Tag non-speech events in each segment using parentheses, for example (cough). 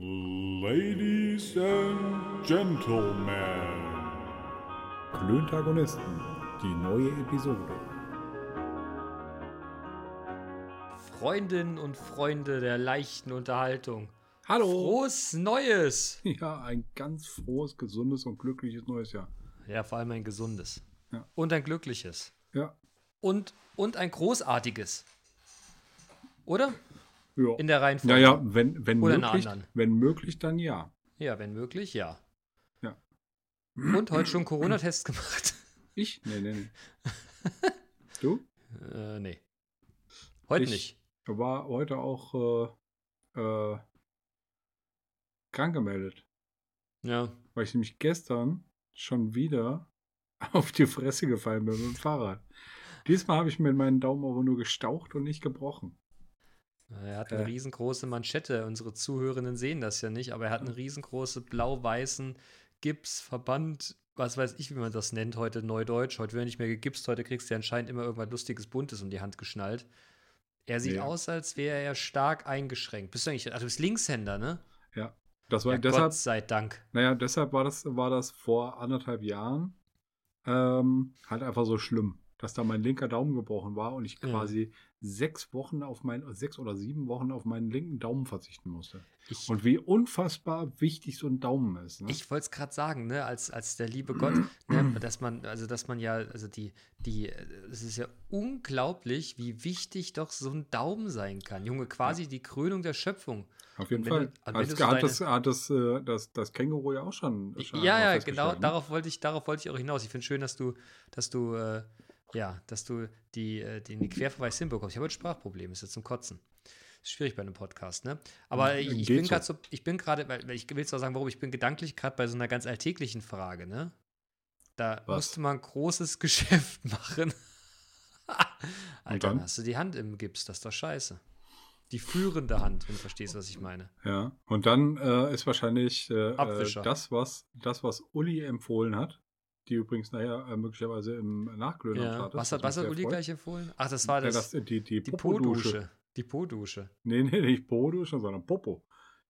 Ladies and Gentlemen. Klöntagonisten, die neue Episode. Freundinnen und Freunde der leichten Unterhaltung. Hallo! Frohes Neues! Ja, ein ganz frohes, gesundes und glückliches neues Jahr. Ja, vor allem ein gesundes. Ja. Und ein glückliches. Ja. Und, und ein großartiges. Oder? Ja. In der Reihenfolge. Naja, wenn, wenn, Oder möglich, anderen. wenn möglich, dann ja. Ja, wenn möglich, ja. Ja. Und heute schon Corona-Tests gemacht? (laughs) Ich? Nee, nee, nee. (laughs) du? äh, nee. Heute Ich nicht. war heute auch äh, äh, krank gemeldet, Ja. weil ich nämlich gestern schon wieder (laughs) auf die Fresse gefallen bin mit dem Fahrrad. Diesmal habe ich mir meinen Daumen aber nur gestaucht und nicht gebrochen. Er hat eine riesengroße Manschette. Unsere Zuhörenden sehen das ja nicht, aber er hat einen riesengroße blau-weißen Gipsverband, was weiß ich, wie man das nennt, heute Neudeutsch. Heute wird nicht mehr gegipst, heute kriegst du ja anscheinend immer irgendwas Lustiges, Buntes um die Hand geschnallt. Er sieht Ja. aus, als wäre er stark eingeschränkt. Bist du eigentlich, also du bist Linkshänder, ne? Ja. Das war Ja, deshalb, Gott sei Dank. Naja, deshalb war das, war das vor anderthalb Jahren ähm, halt einfach so schlimm, dass da mein linker Daumen gebrochen war und ich Ja. Sechs Wochen auf meinen, sechs oder sieben Wochen auf meinen linken Daumen verzichten musste. Ich, Und wie unfassbar wichtig so ein Daumen ist. Ne? Ich wollte es gerade sagen, ne, als, als der liebe Gott, ne, (clears throat) dass man, also dass man ja, also die, die, es ist ja unglaublich, wie wichtig doch so ein Daumen sein kann. Junge, quasi die Krönung der Schöpfung. auf jeden Fall. du- und wenn Als, du so hat, das, hat das, äh, das, das Känguru ja auch schon. schon ja, ja, genau, ne? darauf wollte ich, darauf wollte ich auch hinaus. Ich finde schön, dass du, dass du, äh, ja, dass du die, äh, den, Querverweis hinbekommst. Ich habe ein Sprachproblem, ist jetzt zum Kotzen. Ist schwierig bei einem Podcast, ne? Aber Ja, ich, bin so. gerade so, ich bin gerade, weil ich will zwar sagen, warum, ich bin gedanklich gerade bei so einer ganz alltäglichen Frage, ne? Da Was? musste man ein großes (laughs) Geschäft machen. Alter, dann? hast du die Hand im Gips, das ist doch scheiße. Die führende Hand, wenn du verstehst, was ich meine. Ja, und dann äh, ist wahrscheinlich äh, äh, das, was, das, was Uli empfohlen hat, die übrigens nachher äh, möglicherweise im Nachglühen am Ja. Start ist, Was hat, was hat Uli freut. gleich empfohlen? Ach, das war Ja, das, das, die, die, die. Po-Dusche. Die Po-Dusche. Nee, nee, nicht Po-Dusche, sondern Popo.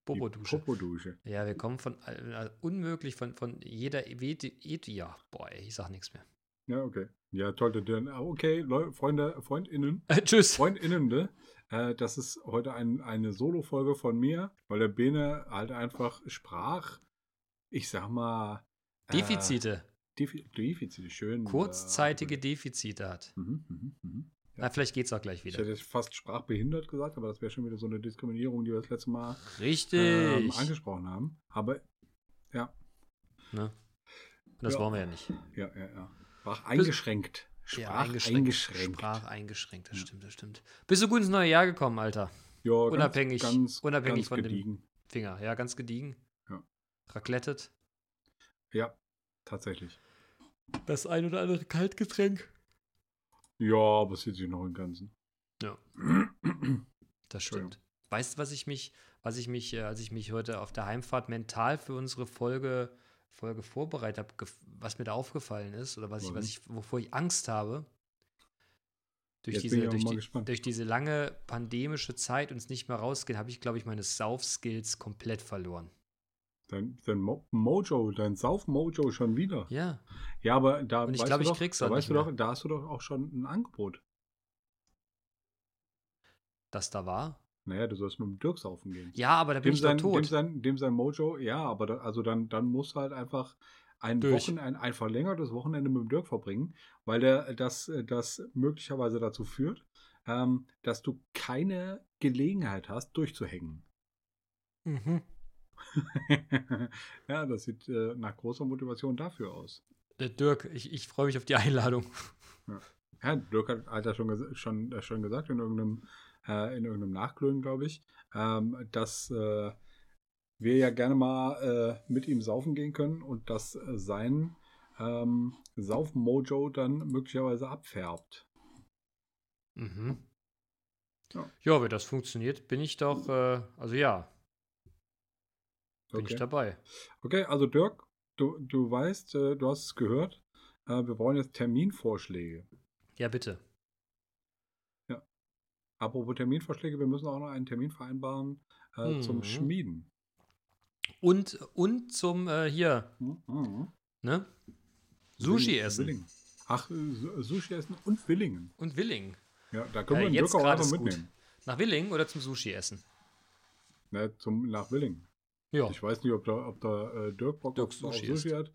Popo-Dusche. Ja, wir kommen von äh, unmöglich von, von jeder Eti, Eti ja, boah, ey, ich sag nichts mehr. Ja, okay. Ja, toll. dann- Okay, Leute, Freunde, FreundInnen, (laughs) Äh, tschüss. FreundInnen, ne? Äh, das ist heute ein, eine Solo-Folge von mir, weil der Bene halt einfach sprach, ich sag mal. äh, Defizite. Defi Defizite, schön. Kurzzeitige Äh, Defizite hat. mhm, mhm, mhm. Na, vielleicht geht's auch gleich Ich wieder. hätte jetzt fast sprachbehindert gesagt, aber das wäre schon wieder so eine Diskriminierung, die wir das letzte Mal Richtig. ähm, angesprochen haben. Aber ja, ne? Das Ja. wollen wir ja nicht. ja, ja, ja. Sprach eingeschränkt. Ja, Sprach eingeschränkt. Sprach eingeschränkt, das Ja. stimmt, das stimmt. Bist du gut ins neue Jahr gekommen, Alter? Ja, ganz- Unabhängig- ganz, unabhängig ganz von dem- gediegen. Finger, ja, ganz gediegen. Ja. Raclettet. Ja, tatsächlich. Das ein oder andere Kaltgetränk. Ja, aber es sieht sich noch im Ganzen. Ja. (clears throat) Das stimmt. Weißt du, was ich mich, was ich mich, äh, als ich mich heute auf der Heimfahrt mental für unsere Folge, Folge vorbereitet habe, was mir da aufgefallen ist oder was ich, was Warum? ich, wovor ich Angst habe? Durch Jetzt diese, durch, die, durch diese lange pandemische Zeit und es nicht mehr rausgehen, habe ich, glaube ich, meine Sauf-Skills komplett verloren. Dein, dein Mo Mojo, dein Sauf-Mojo schon wieder. Ja. Ja, aber da Und ich weißt glaub, du ich doch, krieg's da halt weißt du doch, da hast du doch auch schon ein Angebot. Das da war. Naja, du sollst mit dem Dirk saufen gehen. Ja, aber da bin dem ich sein, tot. Dem sein, dem sein Mojo, ja, aber da, also dann, dann musst du halt einfach ein, Durch. Wochen, ein, ein verlängertes Wochenende mit dem Dirk verbringen, weil der das, das möglicherweise dazu führt, ähm, dass du keine Gelegenheit hast, durchzuhängen. mhm. (laughs) ja, das sieht äh, nach großer Motivation dafür aus. Der Dirk, ich, ich freue mich auf die Einladung. Ja, Dirk hat, hat ja schon, schon, äh, schon gesagt in irgendeinem, äh, in irgendeinem Nachglühen, glaube ich, ähm, dass äh, wir ja gerne mal äh, mit ihm saufen gehen können und dass äh, sein ähm, Sauf-Mojo dann möglicherweise abfärbt. Mhm. Ja. Ja, wenn das funktioniert, bin ich doch, also ja, bin ich Okay, dabei. okay also Dirk, du, du weißt, äh, du hast es gehört, äh, wir brauchen jetzt Terminvorschläge. Ja, bitte. Apropos Terminvorschläge, wir müssen auch noch einen Termin vereinbaren äh, Mhm. zum Schmieden. Und, und zum äh, hier, Mhm. Mhm. ne? Sushi Willingen, essen. Willingen. Ach, äh, Su- Sushi essen und Willingen. Und Willingen. Ja, da können Äh, wir den jetzt Dirk auch gerade einfach ist gut. mitnehmen. Nach Willingen oder zum Sushi essen? Ne, zum, nach Willingen. Ja. Ich weiß nicht, ob da, ob da äh, Dirk Bock Dirk auf, auf Sushi Sushi hat.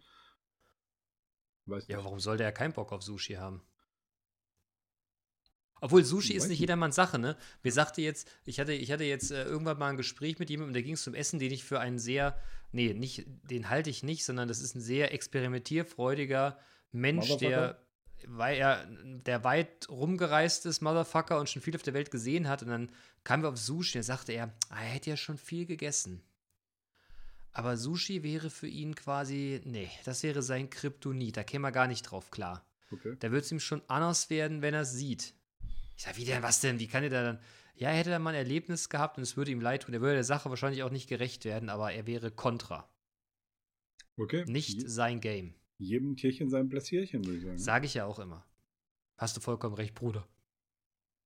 Weiß Ja, nicht. warum sollte er keinen Bock auf Sushi haben? Obwohl Sushi ist nicht jedermanns Sache, ne? Mir sagte jetzt, ich hatte, ich hatte jetzt äh, irgendwann mal ein Gespräch mit jemandem, da ging es zum Essen, den ich für einen sehr, nee, nicht, den halte ich nicht, sondern das ist ein sehr experimentierfreudiger Mensch, der, weil er, der weit rumgereist ist, Motherfucker, und schon viel auf der Welt gesehen hat. Und dann kamen wir auf Sushi, da sagte er, ah, er hätte ja schon viel gegessen. Aber Sushi wäre für ihn quasi, nee, das wäre sein Kryptonit. Da käme er gar nicht drauf klar. Okay. Da wird es ihm schon anders werden, wenn er es sieht. Ich sag, wie denn, was denn? Wie kann er da dann? Ja, er hätte da mal ein Erlebnis gehabt und es würde ihm leid tun. Er würde der Sache wahrscheinlich auch nicht gerecht werden, aber er wäre kontra. okay. Nicht Je, sein Game. jedem Tierchen sein Pläsierchen, würde ich sagen. Sage ich ja auch immer. Hast du vollkommen recht, Bruder.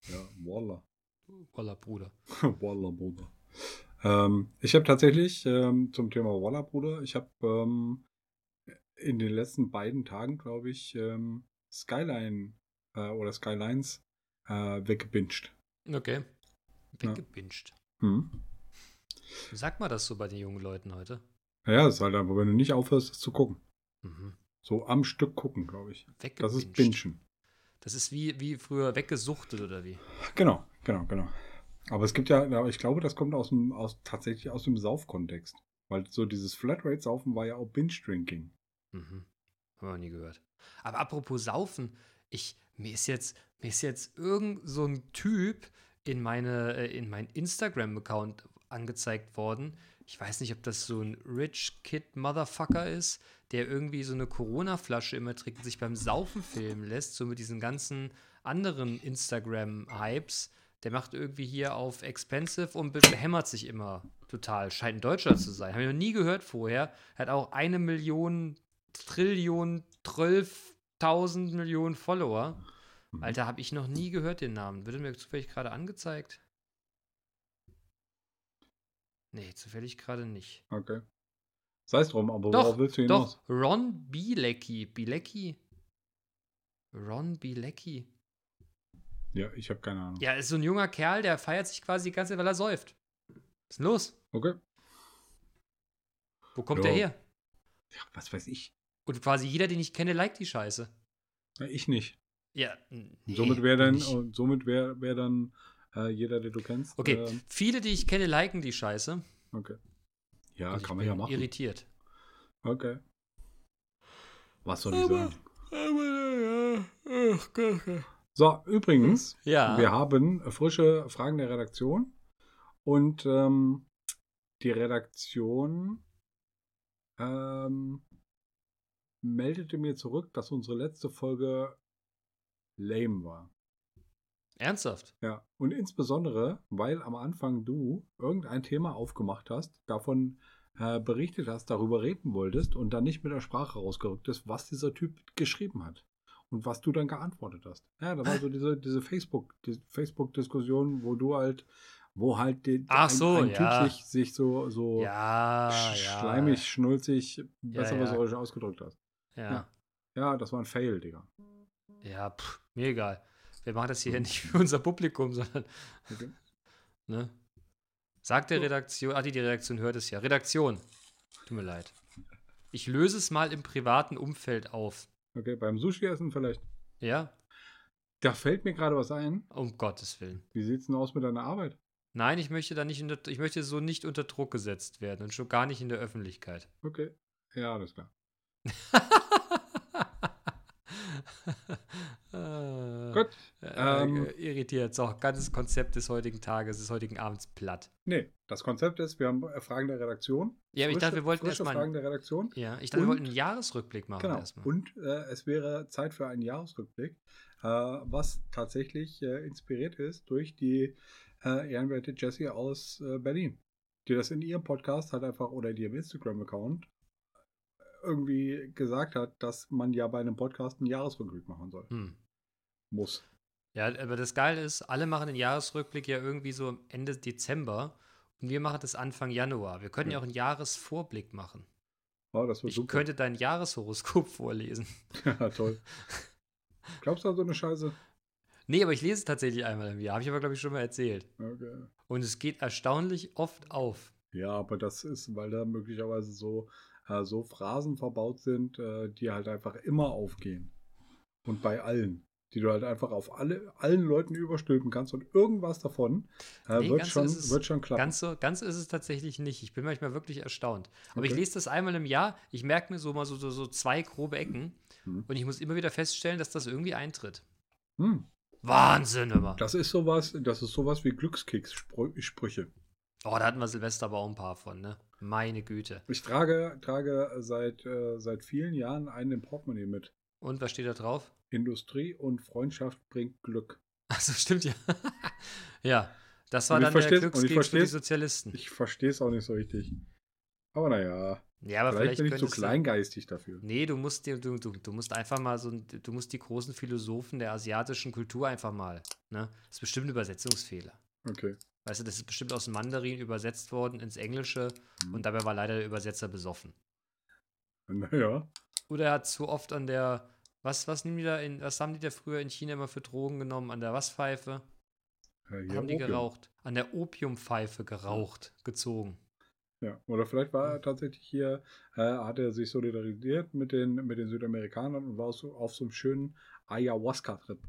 ja, Walla. Voller Bruder. (laughs) Walla, Bruder. Ähm, ich habe tatsächlich ähm, zum Thema Walla, Bruder, ich habe ähm, in den letzten beiden Tagen, glaube ich, ähm, Skyline äh, oder Skylines äh, weggebinged. Okay. Ja. Weggebinged. Hm. Sag mal das so bei den jungen Leuten heute. Ja, das ist halt aber, wenn du nicht aufhörst, das zu gucken. Mhm. So am Stück gucken, glaube ich. Das ist Bingen. Das ist wie, wie früher weggesuchtet oder wie? Genau, genau, genau. Aber es gibt ja, ich glaube, das kommt aus dem, aus, tatsächlich aus dem Saufkontext. Weil so dieses Flatrate-Saufen war ja auch Binge-Drinking. Mhm. Haben wir nie gehört. Aber apropos Saufen, ich, mir ist jetzt, mir ist jetzt irgend so ein Typ in meine, äh, in mein Instagram-Account angezeigt worden. Ich weiß nicht, ob das so ein Rich Kid Motherfucker ist, der irgendwie so eine Corona-Flasche immer trinkt und sich beim Saufen filmen lässt, so mit diesen ganzen anderen Instagram-Hypes. Der macht irgendwie hier auf Expensive und be- behämmert sich immer total. Scheint ein Deutscher zu sein. Habe ich noch nie gehört vorher. Hat auch eine Million, Trillion, zwölftausend Millionen Follower. Mhm. Alter, habe ich noch nie gehört den Namen. Wird mir zufällig gerade angezeigt? Nee, zufällig gerade nicht. Okay. Sei es drum, aber Doch, worauf willst du hinaus? Doch, Ron Bilecki. Bilecki? Ron Bilecki. Ja, ich habe keine Ahnung. Ja, ist so ein junger Kerl, der feiert sich quasi die ganze Zeit, weil er säuft. Was ist denn los? Okay. Wo kommt Ja. der her? Ja, was weiß ich. Und quasi jeder, den ich kenne, liked die Scheiße. Ja, ich nicht. Ja. nee, Und somit wäre dann, und somit wäre wär dann äh, jeder, den du kennst. Okay, ähm, viele, die ich kenne, liken die Scheiße. okay. Ja, Und kann man ja machen. irritiert. Okay. Was soll ich sagen? So, übrigens, Ja. wir haben frische Fragen der Redaktion und ähm, die Redaktion ähm, meldete mir zurück, dass unsere letzte Folge lame war. Ernsthaft? Ja, und insbesondere, weil am Anfang du irgendein Thema aufgemacht hast, davon äh, berichtet hast, darüber reden wolltest und dann nicht mit der Sprache rausgerückt ist, was dieser Typ geschrieben hat. Und was du dann geantwortet hast. Ja, da war so diese, diese Facebook, die Facebook-Diskussion, wo du halt, wo halt Ach so, ein, ja. Typ sich, sich so, so Ja, sch- ja. schleimig, schnulzig, besser ja. was ausgedrückt hast. Ja. Ja. Das war ein Fail, Digga. Ja, pff, mir egal. Wir machen das hier ja nicht für unser Publikum, (laughs) sondern, Okay. ne? Sagt der Redaktion, ah, die, die Redaktion hört es ja. Redaktion, tut mir leid. Ich löse es mal im privaten Umfeld auf. Okay, beim Sushi-Essen vielleicht. Ja? Da fällt mir gerade was ein. Um Gottes Willen. Wie sieht's denn aus mit deiner Arbeit? Nein, ich möchte da nicht unter, ich möchte so nicht unter Druck gesetzt werden und schon gar nicht in der Öffentlichkeit. Okay. Ja, alles klar. (laughs) (laughs) Äh, Gut. Äh, ähm, irritiert. So, ganzes Konzept des heutigen Tages, des heutigen Abends platt. Nee, das Konzept ist, wir haben äh, Fragen der Redaktion. Ja, aber ich dachte, wir wollten frische erstmal. Fragen der Redaktion. Ja, ich dachte, wir Und- wollten einen Jahresrückblick machen Genau. erstmal. Und äh, es wäre Zeit für einen Jahresrückblick, äh, was tatsächlich äh, inspiriert ist durch die äh, ehrenwerte Jessie aus äh, Berlin, die das in ihrem Podcast halt einfach oder in ihrem Instagram-Account irgendwie gesagt hat, dass man ja bei einem Podcast einen Jahresrückblick machen soll. Hm. Muss. Ja, aber das Geile ist, alle machen den Jahresrückblick ja irgendwie so Ende Dezember Und wir machen das Anfang Januar. Wir können ja, Ja. auch einen Jahresvorblick machen. Oh, das wird Ich super. könnte dein Jahreshoroskop (laughs) vorlesen. ja, toll. (laughs) Glaubst du an so eine Scheiße? Nee, aber ich lese es tatsächlich einmal im Jahr. Habe ich aber, glaube ich, schon mal erzählt. Okay. Und es geht erstaunlich oft auf. Ja, aber das ist, weil da möglicherweise so, äh, so Phrasen verbaut sind, äh, die halt einfach immer aufgehen. Und bei allen. Die du halt einfach auf alle, allen Leuten überstülpen kannst und irgendwas davon äh, Nee, wird, schon, es wird schon klappen. Ganz so, ganz ist es tatsächlich nicht. Ich bin manchmal wirklich erstaunt. Aber ich Okay. lese das einmal im Jahr. Ich merke mir so mal so, so, so zwei grobe Ecken. Mhm. Und ich muss immer wieder feststellen, dass das irgendwie eintritt. Hm. Wahnsinn immer. Das ist sowas, das ist sowas wie Glückskeks-Sprüche. Oh, da hatten wir Silvester aber auch ein paar von, ne? Meine Güte. Ich trage, trage seit, äh, seit vielen Jahren einen im Portemonnaie mit. Und was steht da drauf? Industrie und Freundschaft bringt Glück. Achso, stimmt ja. (laughs) ja, das war dann der Glückskeks für die Sozialisten. Ich verstehe es auch nicht so richtig. Aber naja, ja, aber vielleicht, vielleicht, bin ich zu kleingeistig dafür. Nee, du musst du, du, du musst einfach mal so, du musst die großen Philosophen der asiatischen Kultur einfach mal, ne? Das ist bestimmt ein Übersetzungsfehler. Okay. Weißt du, das ist bestimmt aus dem Mandarin übersetzt worden ins Englische Mhm. und dabei war leider der Übersetzer besoffen. (laughs) Naja. Oder er hat zu oft an der, was, was nehmen die da in, was haben die da früher in China immer für Drogen genommen? An der was Pfeife? Ja, hier haben die Opium. geraucht? An der Opiumpfeife geraucht, gezogen. Ja. Oder vielleicht war er tatsächlich hier, äh, hat er sich solidarisiert mit den, mit den Südamerikanern und war so, auf so einem schönen Ayahuasca-Trip.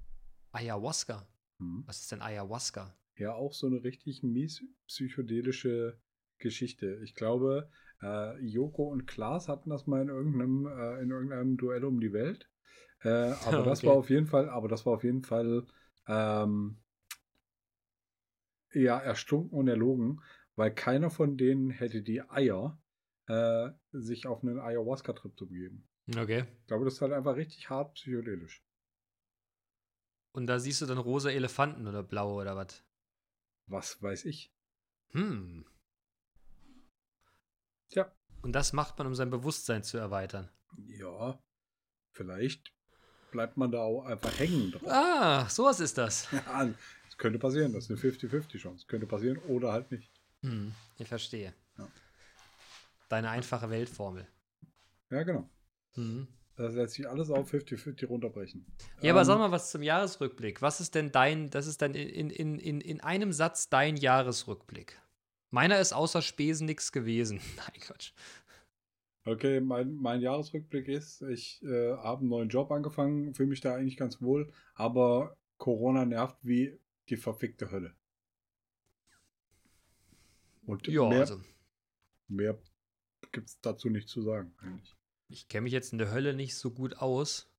Ayahuasca. Mhm. Was ist denn Ayahuasca? Ja, auch so eine richtig mies psychedelische Geschichte. Ich glaube, äh, Joko und Klaas hatten das mal in irgendeinem, äh, in irgendeinem Duell um die Welt. Äh, (laughs) aber das Okay. war auf jeden Fall, aber das war auf jeden Fall ähm, ja erstunken und erlogen, weil keiner von denen hätte die Eier, äh, sich auf einen Ayahuasca-Trip zu begeben. Okay. Ich glaube, das ist halt einfach richtig hart psychedelisch. Und da siehst du dann rosa Elefanten oder blaue oder was? Was weiß ich. Hm. Tja, Und das macht man, um sein Bewusstsein zu erweitern. ja, vielleicht bleibt man da auch einfach hängen drauf. Ah, sowas ist das. (laughs) Ja, das könnte passieren, das ist eine 50-50-Chance. Könnte passieren oder halt nicht. Hm, ich verstehe. Ja. Deine einfache Weltformel. Ja, genau. Hm. Das lässt sich alles auf 50-50 runterbrechen. Ja, aber Ähm, sag mal was zum Jahresrückblick. Was ist denn dein, das ist dann in, in, in, in einem Satz dein Jahresrückblick? Meiner ist außer Spesen nichts gewesen. (laughs) Nein, Quatsch. Okay, mein, mein Jahresrückblick ist, ich äh, habe einen neuen Job angefangen, fühle mich da eigentlich ganz wohl, aber Corona nervt wie die verfickte Hölle. Und Ja, mehr, also mehr gibt es dazu nicht zu sagen, eigentlich. Ich kenne mich jetzt in der Hölle nicht so gut aus,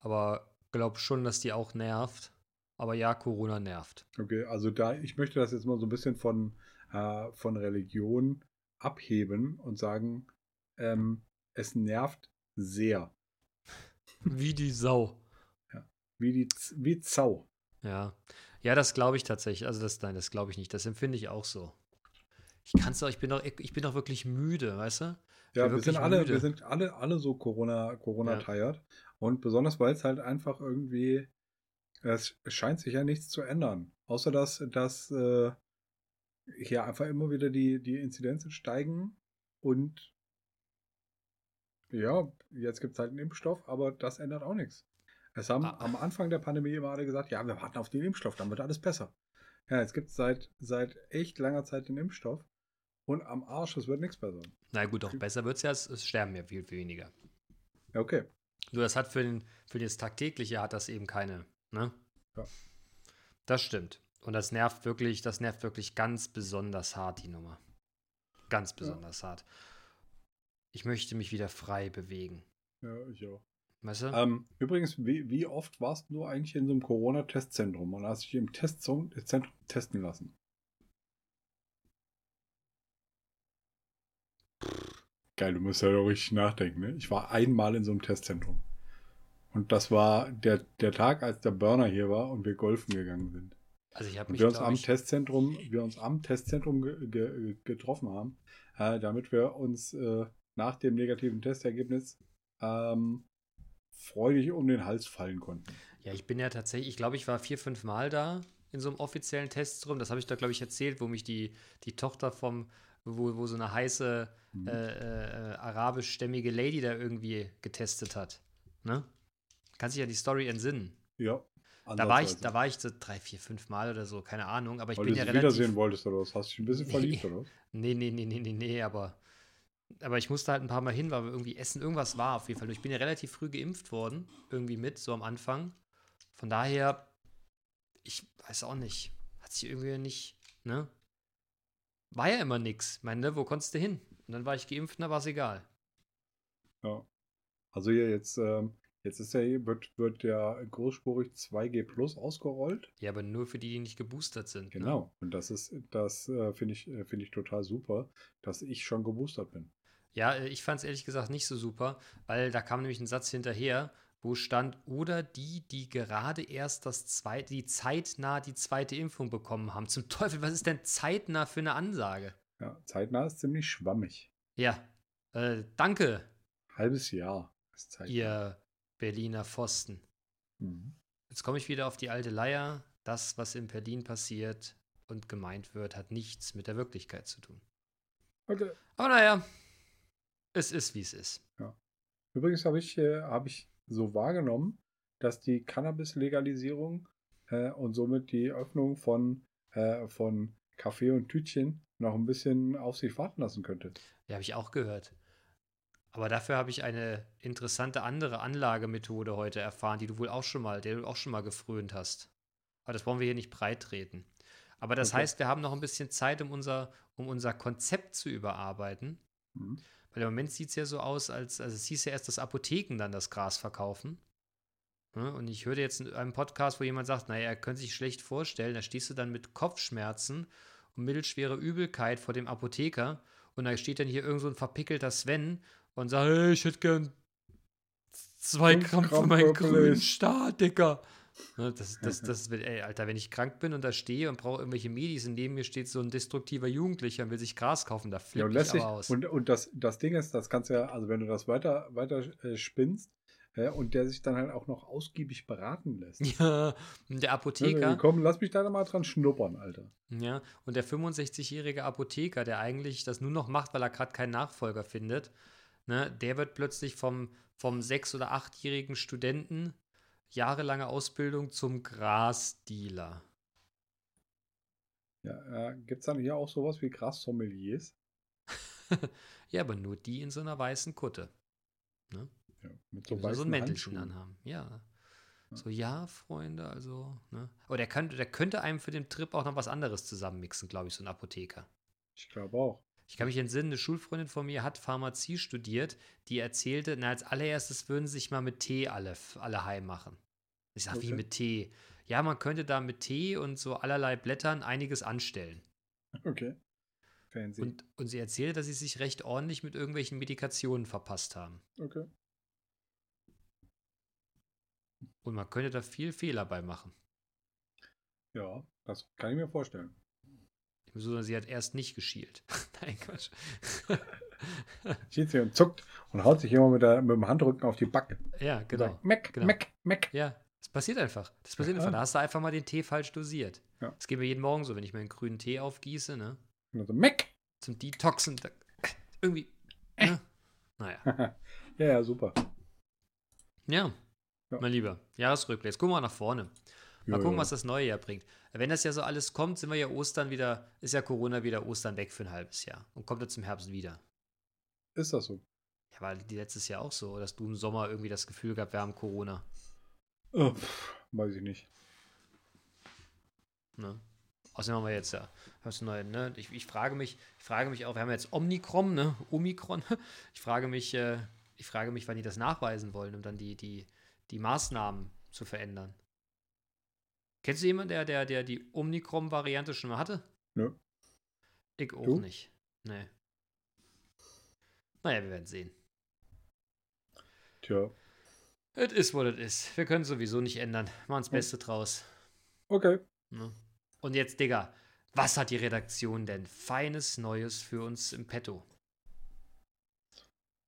aber glaube schon, dass die auch nervt. Aber ja, Corona nervt. Okay, also da, ich möchte das jetzt mal so ein bisschen von, äh, von Religion abheben und sagen, ähm, es nervt sehr. Wie die Sau. Wie, die, wie Zau. Ja. Ja, das glaube ich tatsächlich. Also das, nein, das glaube ich nicht. Das empfinde ich auch so. Ich kann's doch, ich bin doch, ich bin doch wirklich müde, weißt du? Ja, wir sind alle, müde. wir sind alle, alle so Corona, Corona Ja. tired. Und besonders weil es halt einfach irgendwie, es scheint sich ja nichts zu ändern. Außer dass, dass äh, hier einfach immer wieder die, die Inzidenzen steigen und ja, jetzt gibt es halt einen Impfstoff, aber das ändert auch nichts. Es haben Ah. am Anfang der Pandemie immer alle gesagt, ja, wir warten auf den Impfstoff, dann wird alles besser. Ja, jetzt gibt es seit, seit echt langer Zeit den Impfstoff und am Arsch, es wird nichts besser. Na gut, doch besser wird's ja, es, es sterben ja viel, viel weniger. Ja, okay. Nur das hat für, den, für das Tagtägliche hat das eben keine, ne? Ja. Das stimmt. Und das nervt wirklich, das nervt wirklich ganz besonders hart, die Nummer. Ganz besonders hart. Ich möchte mich wieder frei bewegen. Ja, ich auch. Weißt du? Ähm, übrigens, wie, wie oft warst du eigentlich in so einem Corona-Testzentrum und hast dich im Testzentrum Zentrum testen lassen? Geil, du musst ja doch richtig nachdenken, ne? Ich war einmal in so einem Testzentrum. Und das war der, der Tag, als der Burner hier war und wir golfen gegangen sind. also ich habe mich, wir uns am Testzentrum, wir uns am Testzentrum ge ge getroffen haben, äh, damit wir uns äh, nach dem negativen Testergebnis ähm, freudig um den Hals fallen konnten. ja, ich bin ja tatsächlich, ich glaube, ich war vier, fünf Mal da in so einem offiziellen Testroom. Das habe ich da, glaube ich, erzählt, wo mich die, die Tochter vom, wo, wo so eine heiße Mhm. äh, äh, arabischstämmige Lady da irgendwie getestet hat. Ne? Kannst dich ja die Story entsinnen. Ja. Da war, ich, da war ich so drei, vier, fünf Mal oder so, keine Ahnung, aber ich Weil bin du ja relativ. wiedersehen wolltest oder was? Hast du dich ein bisschen (laughs) verliebt oder was? Nee, nee, nee, nee, nee, nee, aber, aber ich musste halt ein paar Mal hin, weil wir irgendwie essen, irgendwas war auf jeden Fall. Ich bin ja relativ früh geimpft worden, irgendwie mit, so am Anfang. Von daher, ich weiß auch nicht, hat sich irgendwie nicht, ne? War ja immer nix. Ich meine, ne, wo konntest du hin? Und dann war ich geimpft, da war es egal. Ja. Also hier jetzt, ähm, jetzt ist ja hier, wird, wird ja großspurig 2G Plus ausgerollt. Ja, aber nur für die, die nicht geboostert sind. Ne? Genau. Und das ist, das äh, finde ich, äh, finde ich total super, dass ich schon geboostert bin. Ja, äh, ich fand es ehrlich gesagt nicht so super, weil da kam nämlich ein Satz hinterher, wo stand, oder die, die gerade erst das zweite, die zeitnah die zweite Impfung bekommen haben. Zum Teufel, was ist denn zeitnah für eine Ansage? Ja, zeitnah ist ziemlich schwammig. Ja, äh, danke, Halbes Jahr ist zeitnah. ihr Berliner Pfosten. Mhm. Jetzt komme ich wieder auf die alte Leier. Das, was in Berlin passiert und gemeint wird, hat nichts mit der Wirklichkeit zu tun. Okay. Aber naja, es ist, wie es ist. Übrigens habe ich, äh, habe ich so wahrgenommen, dass die Cannabis-Legalisierung äh, und somit die Öffnung von, äh, von Kaffee und Tütchen noch ein bisschen auf sich warten lassen könnte. Ja, habe ich auch gehört. Aber dafür habe ich eine interessante andere Anlagemethode heute erfahren, die du wohl auch schon mal, der du auch schon mal gefrönt hast. Aber das wollen wir hier nicht breit treten. Aber das Okay. heißt, wir haben noch ein bisschen Zeit, um unser, um unser Konzept zu überarbeiten. Mhm. Weil im Moment sieht es ja so aus, als, also es hieß ja erst, dass Apotheken dann das Gras verkaufen. Ne? Und ich hörte jetzt in einem Podcast, wo jemand sagt, naja, er könnte sich schlecht vorstellen, da stehst du dann mit Kopfschmerzen und mittelschwere Übelkeit vor dem Apotheker und da steht dann hier irgend so ein verpickelter Sven und sagt, hey, ich hätte gern zwei Gramm für meinen grünen. Star, Dicker. Ne, das, das, das ey, Alter, wenn ich krank bin und da stehe und brauche irgendwelche Medis und neben mir steht so ein destruktiver Jugendlicher und will sich Gras kaufen, da Ja, flippe und ich aber aus. und, und das, das Ding ist, das kannst du ja, also wenn du das weiter, weiter äh, spinnst äh, und der sich dann halt auch noch ausgiebig beraten lässt. (laughs) Ja, und der Apotheker, Also, komm, lass mich da mal dran schnuppern, Alter. ja, und der 65-jährige Apotheker, der eigentlich das nur noch macht, weil er gerade keinen Nachfolger findet, ne, der wird plötzlich vom, vom sechs- oder achtjährigen Studenten jahrelange Ausbildung zum Grasdealer. Ja, äh, Gibt es dann hier auch sowas wie Gras-Sommeliers? (laughs) ja, aber nur die in so einer weißen Kutte. Ne? Ja, mit So, so so, weißen ein Mäntelchen anhaben. Ja. Ja. So, ja, Freunde, also, ne? Aber der könnte, der könnte einem für den Trip auch noch was anderes zusammenmixen, glaube ich, so ein Apotheker. Ich glaube auch. Ich kann mich entsinnen, eine Schulfreundin von mir hat Pharmazie studiert, die erzählte, na, als allererstes würden sie sich mal mit Tee alle, alle heim machen. Ich sag, wie Okay. mit Tee? Ja, man könnte da mit Tee und so allerlei Blättern einiges anstellen. Okay. Fancy. Und, und sie erzählte, dass sie sich recht ordentlich mit irgendwelchen Medikationen verpasst haben. okay. Und man könnte da viel Fehler bei machen. Ja, das kann ich mir vorstellen. So, sie hat erst nicht geschielt. (laughs) Nein, Quatsch. (laughs) Steht sie und zuckt und haut sich immer mit, der, mit dem Handrücken auf die Backe. ja, genau. sagt, Meck, Genau. meck, meck. Ja, das passiert einfach. Das passiert Ja. einfach. Da hast du einfach mal den Tee falsch dosiert. Ja. Das geht mir jeden Morgen so, wenn ich mir einen grünen Tee aufgieße, ne? Und dann so, meck. Zum Detoxen. (laughs) Irgendwie. Ne? Naja. (laughs) ja, ja, super. Ja. Ja. Mein Lieber, Jahresrückblick. Jetzt gucken wir mal nach vorne. Mal gucken, was das neue Jahr bringt. Wenn das ja so alles kommt, sind wir ja Ostern wieder, ist ja Corona wieder Ostern weg für ein halbes Jahr und kommt jetzt im Herbst wieder. Ist das so? Ja, war letztes Jahr auch so, dass du im Sommer irgendwie das Gefühl gehabt, wir haben Corona. Pff, weiß ich nicht. Ne? Außerdem haben wir jetzt ja, hast du neu, ne? Ich, ich frage mich, ich frage mich auch, wir haben jetzt Omikron, ne? Omikron. Ich frage mich, äh, ich frage mich, wann die das nachweisen wollen, um dann die, die, die Maßnahmen zu verändern. Kennst du jemanden, der, der, der die Omikron-Variante schon mal hatte? Nö. Ich auch Du? nicht. Nee. Naja, wir werden sehen. Tja. Es ist, was es ist. Wir können sowieso nicht ändern. Machen das Beste draus. Okay. Ne? Und jetzt, Digga, was hat die Redaktion denn Feines Neues für uns im Petto?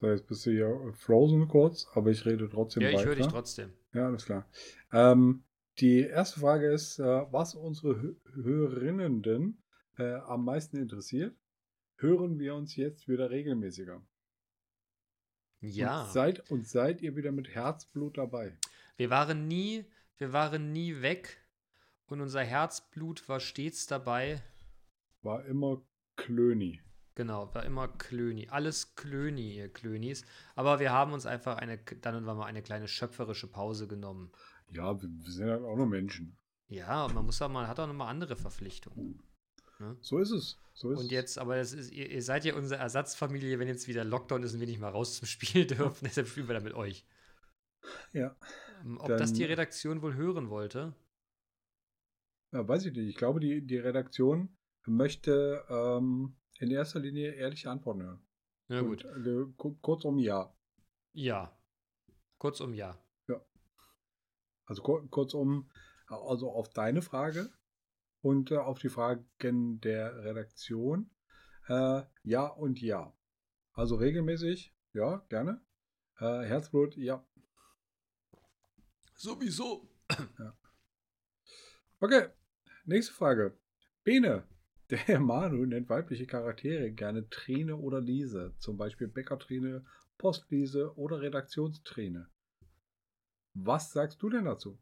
So, jetzt bist du hier frozen kurz, aber ich rede trotzdem ja, ich weiter. höre dich trotzdem. Ja, alles klar. Ähm, Die erste Frage ist, äh, was unsere Hö- Hörerinnen denn äh, am meisten interessiert. Hören wir uns jetzt wieder regelmäßiger? Ja. Und seid, und seid ihr wieder mit Herzblut dabei? Wir waren nie, wir waren nie weg und unser Herzblut war stets dabei. War immer Klöni. Genau, war immer Klöni. Alles Klöni, ihr Klönis. Aber wir haben uns einfach eine, dann und wann mal eine kleine schöpferische Pause genommen. Ja, wir, sind halt auch nur Menschen. Ja, und man muss auch mal, hat auch noch mal andere Verpflichtungen. So ist es. So ist Und jetzt, aber das ist, ihr, ihr seid ja unsere Ersatzfamilie, wenn jetzt wieder Lockdown ist und wir nicht mal raus zum Spiel (laughs) dürfen. Deshalb spielen wir da mit euch. Ja. Ähm, Ob das Dann- die Redaktion wohl hören wollte? ja, weiß ich nicht. Ich glaube, die, die Redaktion möchte ähm, in erster Linie ehrliche Antworten hören. Na gut. Und, äh, ku- kurzum, ja. Ja. Kurzum, ja. Also kur kurzum, also auf deine Frage und äh, auf die Fragen der Redaktion. Äh, ja und ja. Also regelmäßig, ja, gerne. Äh, Herzblut, ja. Sowieso. (clears throat) Okay, nächste Frage. Bene, (laughs) der Manu nennt weibliche Charaktere gerne Trine oder Lise. Zum Beispiel Bäckertrine, Postlise oder Redaktionstrine. Was sagst du denn dazu?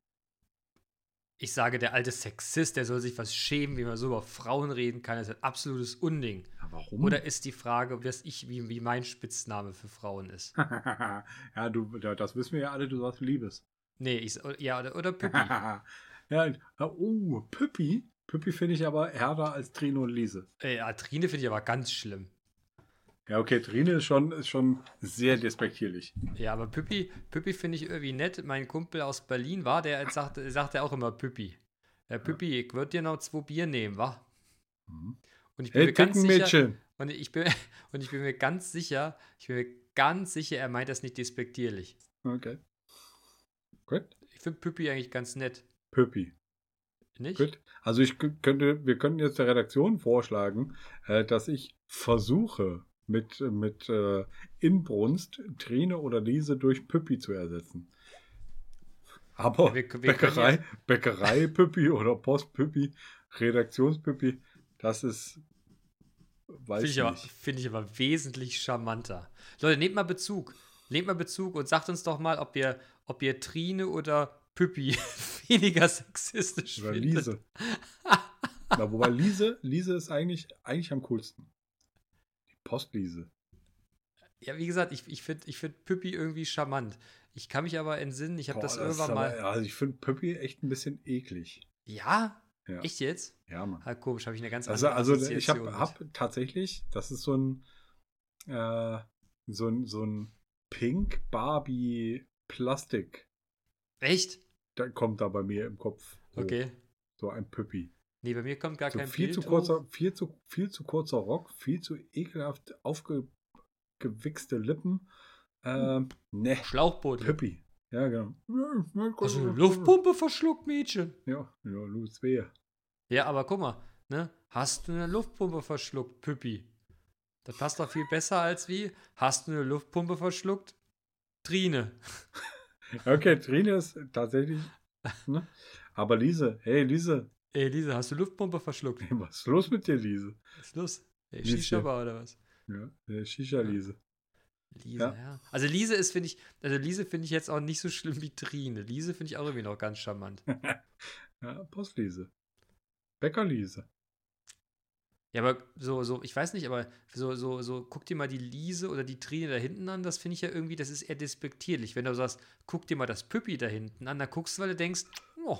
Ich sage, der alte Sexist, der soll sich was schämen, wie man so über Frauen reden kann. Das ist ein absolutes Unding. Warum? Oder ist die Frage, was ich, wie, wie mein Spitzname für Frauen ist? (laughs) ja, du, das wissen wir ja alle, du sagst Liebes. Nee, ich, ja, oder, oder (laughs) Pippi. ja, oh, Püppi. Püppi finde ich aber härter als Trine und Lise. Ey, ja, Trine finde ich aber ganz schlimm. Ja, okay, Trine ist schon, ist schon sehr despektierlich. Ja, aber Püppi, Püppi finde ich irgendwie nett. Mein Kumpel aus Berlin war, der sagte, sagte auch immer Püppi. Ja, Püppi, ich würde dir noch zwei Bier nehmen, wa? Mhm. Und ich bin Hey, mir ganz sicher, Mädchen. und ich bin, (laughs) und ich bin mir ganz sicher, ich bin mir ganz sicher, er meint das nicht despektierlich. Okay. Gut. Ich finde Püppi eigentlich ganz nett. Püppi. Nicht? Gut. Also ich könnte, wir könnten jetzt der Redaktion vorschlagen, äh, dass ich versuche, mit, mit äh, Inbrunst Trine oder Lise durch Püppi zu ersetzen. Aber wir- wir Bäckerei, ja- Bäckerei Püppi oder Postpüppi, Redaktionspüppi, das ist weiß Finde ich, aber, find ich aber wesentlich charmanter. Leute, nehmt mal Bezug. Nehmt mal Bezug und sagt uns doch mal, ob ihr, ob ihr Trine oder Püppi (laughs) weniger sexistisch Oder findet. Lise. (laughs) Na, wobei Lise, Lise ist eigentlich, eigentlich am coolsten. Die Postlise. Ja, wie gesagt, ich, ich finde ich find Püppi irgendwie charmant. Ich kann mich aber entsinnen, ich habe das ist irgendwann aber- mal. Also ich finde Püppi echt ein bisschen eklig. Ja? Ja, Echt jetzt? ja Mann. Ah, komisch, habe ich eine ganz Also, andere also ich Assoziation habe hab tatsächlich, das ist so ein, äh, so ein, so ein Pink Barbie Plastik. Echt? Da kommt da bei mir im Kopf. hoch. Okay. So ein Püppi. Nee, bei mir kommt gar So kein viel Bild zu hoch. kurzer, viel zu, viel zu kurzer Rock, viel zu ekelhaft aufgewichste Lippen. Ähm, ne, Schlauchboot. Püppi. Ja, genau. Hast du eine Luftpumpe verschluckt, Mädchen? Ja, ja, Louis Wehe. Ja, aber guck mal, ne? Hast du eine Luftpumpe verschluckt, Püppi? Das passt doch viel besser als wie, hast du eine Luftpumpe verschluckt? Trine. (laughs) Okay, Trine ist tatsächlich. Ne? Aber Lise, hey Lise, Ey, Lisa, hast du Luftpumpe verschluckt? was ist los mit dir, Lise? Was ist los? Ey. Shisha-Bar oder was? Ja, Shisha-Lise. Lise, ja. Ja. Also Lise ist, finde ich, also Lise finde ich jetzt auch nicht so schlimm wie Trine. Lise finde ich auch irgendwie noch ganz charmant. (laughs) Ja, Postlise. Bäckerlise. Ja, aber so, so, ich weiß nicht, aber so, so, so, guck dir mal die Lise oder die Trine da hinten an, das finde ich ja irgendwie, das ist eher despektierlich. Wenn du sagst, guck dir mal das Püppi da hinten an, dann guckst du, weil du denkst, oh,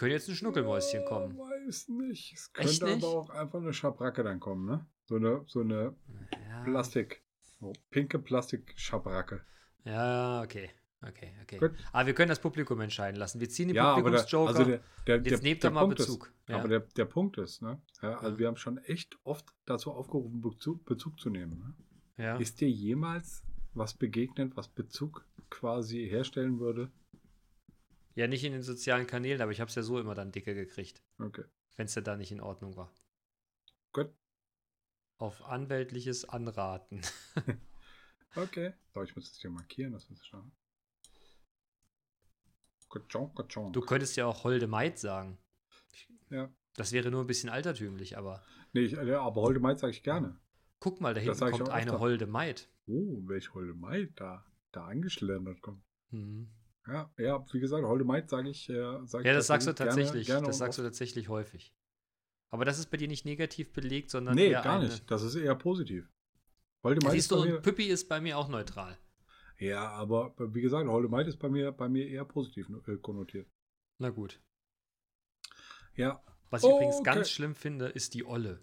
könnte jetzt ein Schnuckelmäuschen kommen. Oh, weiß nicht. Es Echt könnte nicht? aber auch einfach eine Schabracke dann kommen, ne? So eine, so eine Ja, Plastik. So, pinke Plastik-Schabracke. ja okay. Okay, okay. Gut. Aber wir können das Publikum entscheiden lassen. Wir ziehen den Ja, Publikumsjoker. also der, der, Jetzt der, nehmt der doch mal Punkt Bezug. Ist, Ja. Aber der, der Punkt ist, ne? Ja, also Ja. wir haben schon echt oft dazu aufgerufen, Bezug, Bezug zu nehmen. Ne? ja. Ist dir jemals was begegnet, was Bezug quasi herstellen würde? Ja, nicht in den sozialen Kanälen, aber ich habe es ja so immer dann dicke gekriegt, Okay. wenn es ja da nicht in Ordnung war. Gut. Auf anwältliches Anraten. (laughs) Okay. So, ich muss das hier markieren, das ist schon. Kachonk, kachonk. Du könntest ja auch Holde Maid sagen. Ja. Das wäre nur ein bisschen altertümlich, aber Nee, ich, aber Holde Maid sage ich gerne. guck mal, da hinten kommt eine öfter. Holde Maid. Oh, welche Holde Maid da, da angeschlendert kommt. Mhm. Ja, ja, wie gesagt, Holde Maid sage ich. Äh, sag Ja, das sagst du gerne- tatsächlich. Gerne das und sagst du tatsächlich häufig. Aber das ist bei dir nicht negativ belegt, sondern Nee, gar eine, nicht. Das ist eher positiv. Holde Maid siehst ist du, mir, Püppi ist bei mir auch neutral. Ja, aber wie gesagt, Holde Maid ist bei mir, bei mir eher positiv äh, konnotiert. Na gut. Ja, Was ich Oh, übrigens okay. ganz schlimm finde, ist die Olle.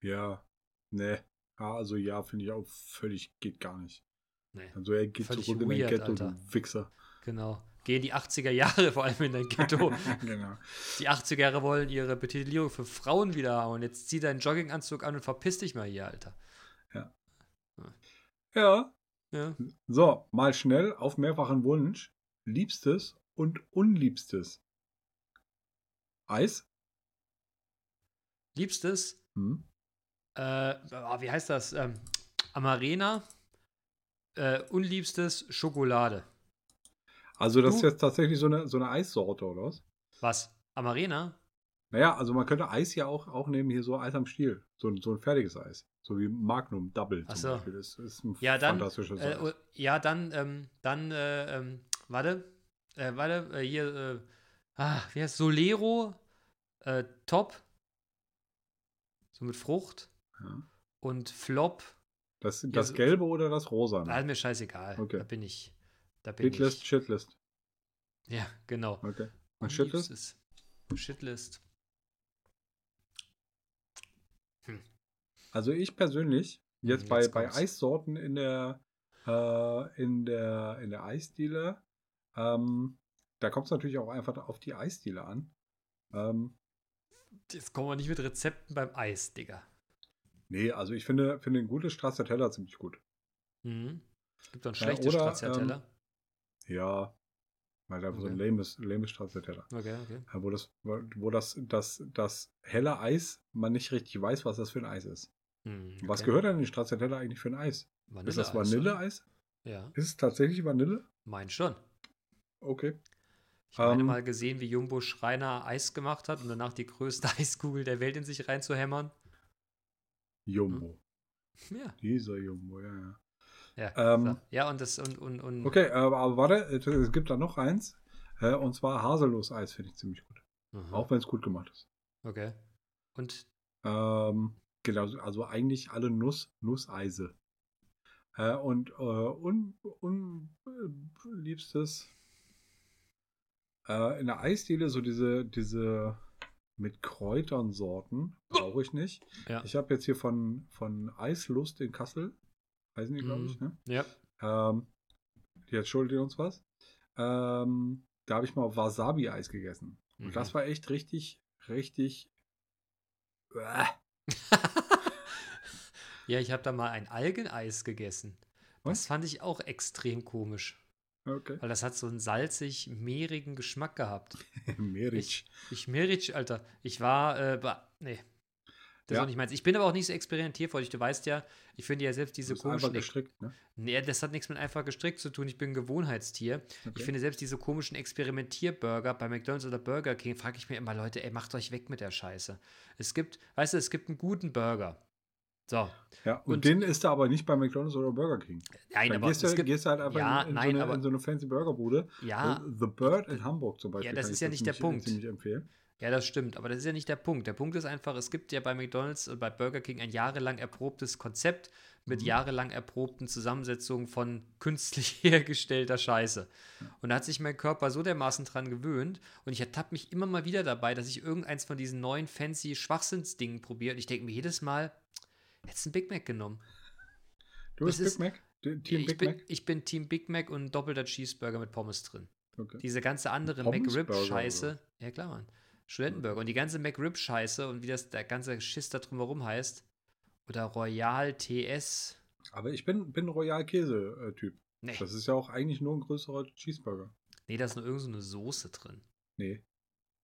ja, ne. Ja, also ja, finde ich auch völlig, geht gar nicht. Nee, Also er geht zurück in dein weird, Ghetto, Alter. du Wichser. Genau. Geh in die 80er Jahre, vor allem in dein Ghetto. (laughs) genau. Die 80er Jahre wollen ihre Betitelierung für Frauen wieder haben. Und jetzt zieh deinen Jogginganzug an und verpiss dich mal hier, Alter. Ja, Ja. so, mal schnell auf mehrfachen Wunsch. Liebstes und Unliebstes. Eis? Liebstes, Hm? äh, oh, wie heißt das? Ähm, Amarena. Äh, unliebstes Schokolade. Also das ist Du- jetzt tatsächlich so eine, so eine Eissorte, oder was? Was? Amarena? Naja, also man könnte Eis ja auch, auch nehmen, hier so Eis am Stiel. So, ein- so ein fertiges Eis. So wie Magnum Double Ach zum so. Beispiel. Das ist ein Ja, dann. fantastisches Äh, Eis. ja, dann, ähm, dann, äh, ähm, warte. Äh, warte, äh, hier, äh, ah, wie heißt Solero? Äh, Top. So mit Frucht. Ja. Und Flop. Das, ja, das so- Gelbe oder das Rosa? Ah, ist mir scheißegal. Okay. Da bin ich. Da bin Hitlist, ich. Shitlist. Ja, genau. Okay. Und Shitlist? Liebstes. Shitlist. Also ich persönlich, jetzt Hm, bei, jetzt bei kommt's. Eissorten in der, äh, in der, in der Eisdiele, ähm, da kommt es natürlich auch einfach auf die Eisdiele an. Ähm, Jetzt kommen wir nicht mit Rezepten beim Eis, Digga. nee, also ich finde, finde ein gutes Stracciatella ziemlich gut. Mhm. Es gibt doch ein Ja, schlechtes oder, Stracciatella. Ja, weil einfach so ein Okay. lames, lames Stracciatella. okay, okay. Ja, Wo das, wo das, das, das helle Eis, man nicht richtig weiß, was das für ein Eis ist. Hm, Was okay. gehört denn in Stracciatella eigentlich für ein Eis? ist das Vanilleeis? Ja, Ist es tatsächlich Vanille? mein schon. Okay. Ich meine Ähm, mal gesehen, wie Jumbo Schreiner Eis gemacht hat und danach die größte (laughs) Eiskugel der Welt in sich reinzuhämmern. Jumbo. Ja, Dieser Jumbo, ja, ja. Ja. Ähm, so. ja und das und, und, und Okay, aber, aber warte, es- gibt da noch eins. Äh, und zwar Haselnuss-Eis finde ich ziemlich gut. Aha, Auch wenn es gut gemacht ist. okay. Und Ähm, genau, also eigentlich alle Nuss, Nusseise. Äh, und äh, un, un, äh, liebstes äh, in der Eisdiele so diese, diese mit Kräutern Sorten brauche ich nicht. ja, Ich habe jetzt hier von, von Eislust in Kassel, heißen die, glaube ich, ne? ja. Ähm, jetzt schuldet ihr uns was. Ähm, da habe ich mal Wasabi-Eis gegessen. Und Mhm. das war echt richtig, richtig. (laughs) Ja, ich habe da mal ein Algeneis gegessen. Was? Das fand ich auch extrem komisch, Okay. weil das hat so einen salzig, mehrigen Geschmack gehabt. (laughs) Meritsch. Ich Meric, Alter. Ich war, äh, nee. Das ist Ja. auch nicht meins. Ich bin aber auch nicht so experimentierfreudig. Du weißt ja, ich finde ja selbst diese Das ist einfach komischen. Ex gestrickt, ne? nee, das hat nichts mit einfach gestrickt zu tun. Ich bin ein Gewohnheitstier. Okay. Ich finde selbst diese komischen Experimentierburger bei McDonalds oder Burger King, frage ich mir immer, Leute, ey, macht euch weg mit der Scheiße. Es gibt, weißt du, es gibt einen guten Burger. So. Ja, und, und- den ist da aber nicht bei McDonalds oder Burger King. Nein, Dann aber gehst, es du, gibt, gehst du halt einfach Ja, in, in, nein, so eine, aber- in so eine fancy Burgerbude. ja, The Bird in Hamburg zum Beispiel. das kann ist ja nicht der Punkt. Ziemlich empfehlen. Ja, das stimmt, aber das ist ja nicht der Punkt. Der Punkt ist einfach, es gibt ja bei McDonald's und bei Burger King ein jahrelang erprobtes Konzept mit Mhm. jahrelang erprobten Zusammensetzungen von (laughs) künstlich hergestellter Scheiße. Und da hat sich mein Körper so dermaßen dran gewöhnt und ich ertappe mich immer mal wieder dabei, dass ich irgendeins von diesen neuen fancy Schwachsinnsdingen probiere und ich denke mir jedes Mal, hättest einen Big Mac genommen. Du bist Das Big Mac? Team ich, Big bin, Mac? ich bin Team Big Mac und ein doppelter Cheeseburger mit Pommes drin. Okay. Diese ganze andere McRib-Scheiße. Ja, klar, Mann. Studentenburger. Und die ganze McRib-Scheiße und wie das der ganze Schiss da drumherum heißt. Oder Royal TS. Aber ich bin, bin Royal Käse-Typ. Nee. Das ist ja auch eigentlich nur ein größerer Cheeseburger. Nee, da ist nur irgendeine so eine Soße drin. Nee.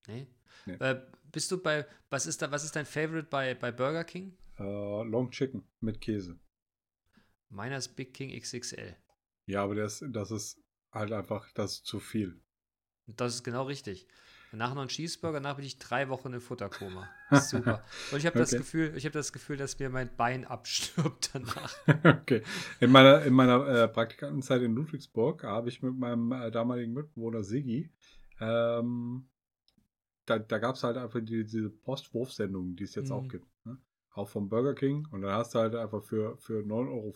Nee? Nee. Äh, bist du bei, was ist da, was ist dein Favorite bei, bei Burger King? Äh, Long Chicken mit Käse. Meiner ist Big King XXL. Ja, aber das, das ist halt einfach, das ist zu viel. Das ist genau richtig. Danach noch ein Cheeseburger, danach bin ich drei Wochen im Futterkoma. Das (laughs) super. Und ich habe das Okay. Gefühl, ich habe das Gefühl, dass mir mein Bein abstirbt danach. (laughs) okay. In meiner, in meiner äh, Praktikantenzeit in Ludwigsburg habe ich mit meinem äh, damaligen Mitbewohner Sigi, ähm, da, da gab es halt einfach die, diese Postwurfsendungen, die es jetzt auch Mhm. gibt. Ne? Auch vom Burger King. Und dann hast du halt einfach für, für 9,50 Euro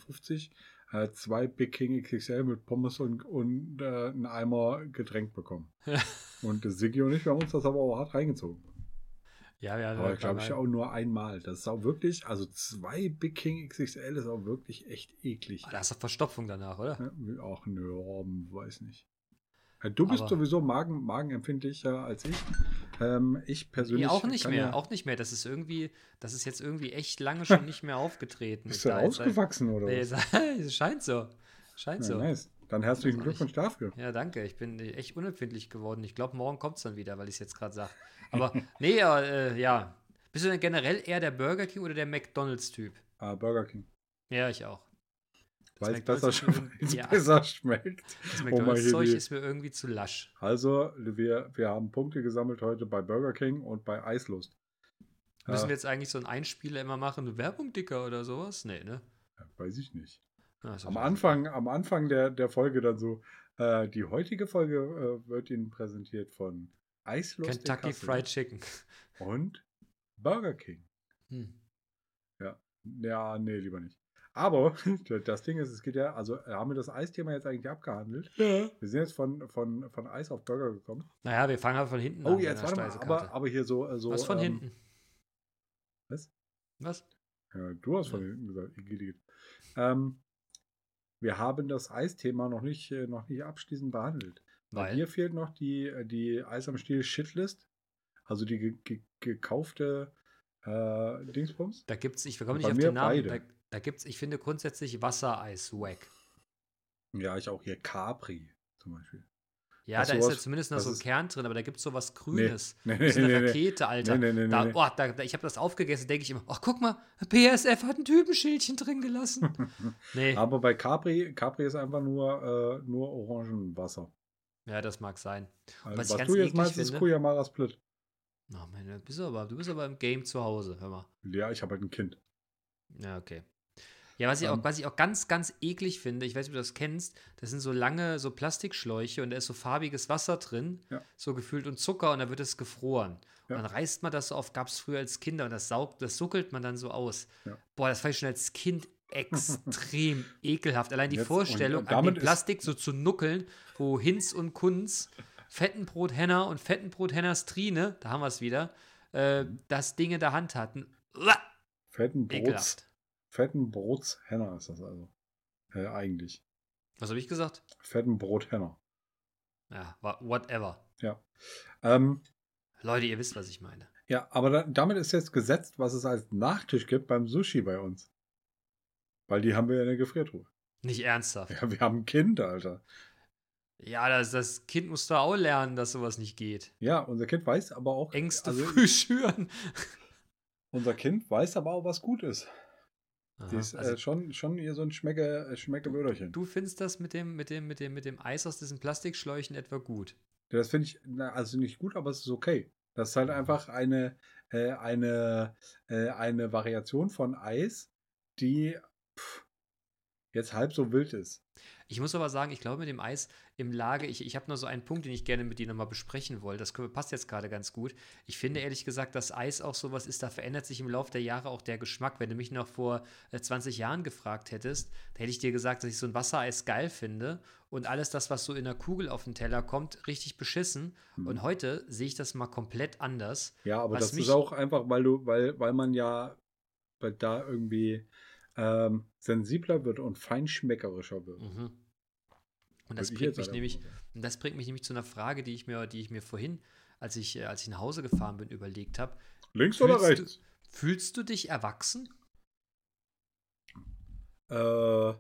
äh, zwei Big King XXL mit Pommes und, und äh, einen Eimer Getränk bekommen. (laughs) und der Sigi und ich, wir haben uns das aber auch hart reingezogen. Ja, ja, Aber ja, glaube ich auch nur einmal. Das ist auch wirklich, also zwei Big King XXL ist auch wirklich echt eklig. Da hast du Verstopfung danach, oder? Ja, Ach nö, Robben, weiß nicht. Ja, Du bist Aber- sowieso Magen, magenempfindlicher als ich. Ähm, ich persönlich. Nee, auch nicht mehr, Ja, auch nicht mehr. Das ist irgendwie, das ist jetzt irgendwie echt lange schon nicht mehr aufgetreten. bist du ausgewachsen oder Nee, was? (laughs) es scheint so. Scheint Ja, so. nice. Dann herzlichen Glückwunsch dafür. Ja, danke. Ich bin echt unempfindlich geworden. Ich glaube, morgen kommt es dann wieder, weil ich es jetzt gerade sage. Aber (laughs) nee, ja, äh, ja. Bist du denn generell eher der Burger King oder der McDonalds-Typ? Ah, Burger King. Ja, ich auch. Weil es besser, ja, besser schmeckt. Das mal McDonalds-Zeug ist mir irgendwie zu lasch. Also, wir, wir haben Punkte gesammelt heute bei Burger King und bei Eislust. Müssen Ja. wir jetzt eigentlich so einen Einspieler immer machen? Werbung dicker oder sowas? Nee, ne? Ja, Weiß ich nicht. Ah, ist Am Anfang, am Anfang der, der Folge dann so, äh, die heutige Folge äh, wird Ihnen präsentiert von Eislust Kentucky Fried Chicken. und Burger King. Hm. Ja, nee, lieber nicht. Aber (laughs) das Ding ist, es geht ja, also haben wir das Eisthema jetzt eigentlich abgehandelt. Wir sind jetzt von, von, von Eis auf Burger gekommen. Naja, wir fangen halt von hinten Oh, an. jetzt bei der warte mal, aber, aber hier so. äh, so Was von ähm, hinten? Was? Was? Ja, du hast von Ja. hinten gesagt. Ähm, wir haben das Eisthema noch nicht, äh, noch nicht abschließend behandelt. Bei Weil? mir fehlt noch die, äh, die Eis am Stiel Shitlist. Also die ge ge gekaufte äh, Dingsbums. Da gibt's, ich komme nicht auf den Namen, beide. da, da gibt's, ich finde grundsätzlich Wassereis wack. Ja, ich auch hier Capri zum Beispiel. Ja, Hast da ist ja zumindest noch so ein ist- Kern drin, aber da gibt es so was Grünes. (laughs) Nee, das ist nee, eine nee. Rakete, Alter. Da. Oh, da, da, ich habe das aufgegessen, denke ich immer, ach guck mal, BSF hat ein Typenschildchen drin gelassen. (laughs) nee, Aber bei Capri, Capri ist einfach nur, äh, nur Orangenwasser. ja, das mag sein. Also, Was was ich ganz du jetzt meinst, ist finde- Kuyamara Split. Oh, meine, du bist aber, du bist aber im Game zu Hause, hör mal. Ja, ich habe halt ein Kind. Ja, okay. Ja, was ich, Ähm. auch, was ich auch ganz, ganz eklig finde, ich weiß nicht, ob du das kennst, das sind so lange, so Plastikschläuche und da ist so farbiges Wasser drin, Ja. so gefüllt und Zucker und dann wird es gefroren. Ja. Und dann reißt man das so auf, gab es früher als Kinder und das saugt, das suckelt man dann so aus. Ja. Boah, das fand ich schon als Kind extrem (laughs) ekelhaft. Allein die Jetzt- Vorstellung, an dem Plastik so zu nuckeln, wo Hinz und Kunz, Fettenbrot Henner und Fettenbrot Henners Trine, da haben wir es wieder, äh, das Ding in der Hand hatten. Uah, Fetten Brots, Ekelhaft. fetten Brots Henner ist das also. Äh, eigentlich. Was habe ich gesagt? Fetten Brot Henner. Ja, whatever. Ähm, Leute, ihr wisst, was ich meine. ja, aber da, damit ist jetzt gesetzt, was es als Nachtisch gibt beim Sushi bei uns. Weil die haben wir ja in der Gefriertruhe. Nicht ernsthaft. Ja, wir haben ein Kind, Alter. Ja, das, das Kind muss da auch lernen, dass sowas nicht geht. Ja, unser Kind weiß aber auch. Ängste also, früh (laughs) schüren. Unser Kind weiß aber auch, was gut ist. Die Aha, ist also, äh, schon, schon hier so ein Schmecke, äh, Schmeckeböderchen. du findest das mit dem, mit, dem, mit, dem, mit dem Eis aus diesen Plastikschläuchen etwa gut. Ja, Das finde ich, na, also nicht gut, aber es ist okay. Das ist halt einfach eine, äh, eine, äh, eine Variation von Eis, die pff, jetzt halb so wild ist. Ich muss aber sagen, ich glaube mit dem Eis im Lage, ich, ich habe noch so einen Punkt, den ich gerne mit dir nochmal besprechen wollte. Das passt jetzt gerade ganz gut. Ich finde ehrlich gesagt, dass Eis auch sowas ist, da verändert sich im Laufe der Jahre auch der Geschmack. Wenn du mich noch vor äh, 20 Jahren gefragt hättest, da hätte ich dir gesagt, dass ich so ein Wassereis geil finde und alles das, was so in der Kugel auf den Teller kommt, richtig beschissen. Mhm. Und heute sehe ich das mal komplett anders. Ja, aber das ist auch einfach, weil du, weil, weil man ja da irgendwie ähm, sensibler wird und feinschmeckerischer wird. Mhm. Und das bringt mich nämlich, und das bringt mich nämlich zu einer Frage, die ich mir, die ich mir vorhin, als ich, äh, als ich nach Hause gefahren bin, überlegt habe. Links oder rechts? Fühlst du dich erwachsen? Äh,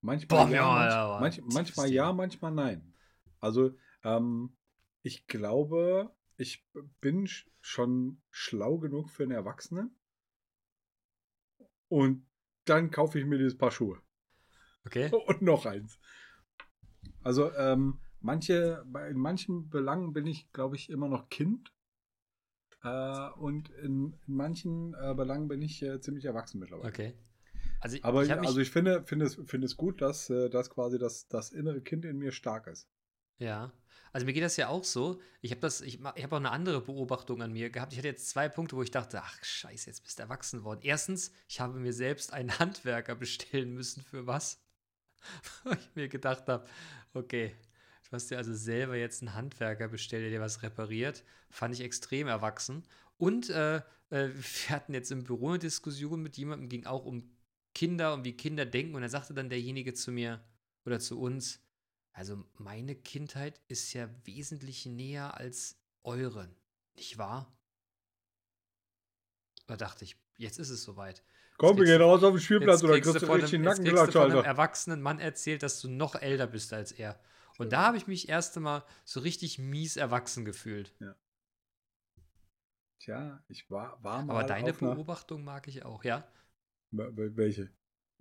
manchmal Boah, ja, ja, manch, manch, manchmal ja, manchmal nein. Also, ähm, ich glaube, ich bin sch- schon schlau genug für einen Erwachsenen. Und dann kaufe ich mir dieses Paar Schuhe. Okay. (laughs) Und noch eins. Also, ähm, manche, in manchen Belangen bin ich, glaube ich, immer noch Kind. Äh, und in, in manchen äh, Belangen bin ich äh, ziemlich erwachsen mittlerweile. Okay. Also ich, Aber ich mich, also ich finde, finde, es, finde es gut, dass, äh, dass quasi das, das innere Kind in mir stark ist. Ja. Also mir geht das ja auch so. Ich habe das, ich, ich habe auch eine andere Beobachtung an mir gehabt. Ich hatte jetzt zwei Punkte, wo ich dachte, ach scheiße, jetzt bist du erwachsen geworden. Erstens, ich habe mir selbst einen Handwerker (laughs) bestellen müssen für was. (laughs) Wo ich mir gedacht habe, okay, du hast dir also selber jetzt einen Handwerker bestellt, der dir was repariert. Fand ich extrem erwachsen. Und äh, äh, wir hatten jetzt im Büro eine Diskussion mit jemandem, ging auch um Kinder und wie Kinder denken. Und da sagte dann derjenige zu mir oder zu uns, also meine Kindheit ist ja wesentlich näher als eure, nicht wahr? Da dachte ich, jetzt ist es soweit. Komm, wir gehen raus auf den Spielplatz oder kriegst du von richtig einem, den jetzt kriegst du von einem erwachsenen Mann erzählt, dass du noch älter bist als er. Und da habe ich mich erst einmal so richtig mies erwachsen gefühlt. Tja, ich war, war mal Aber deine Beobachtung mag ich auch, ja? Wel- Welche?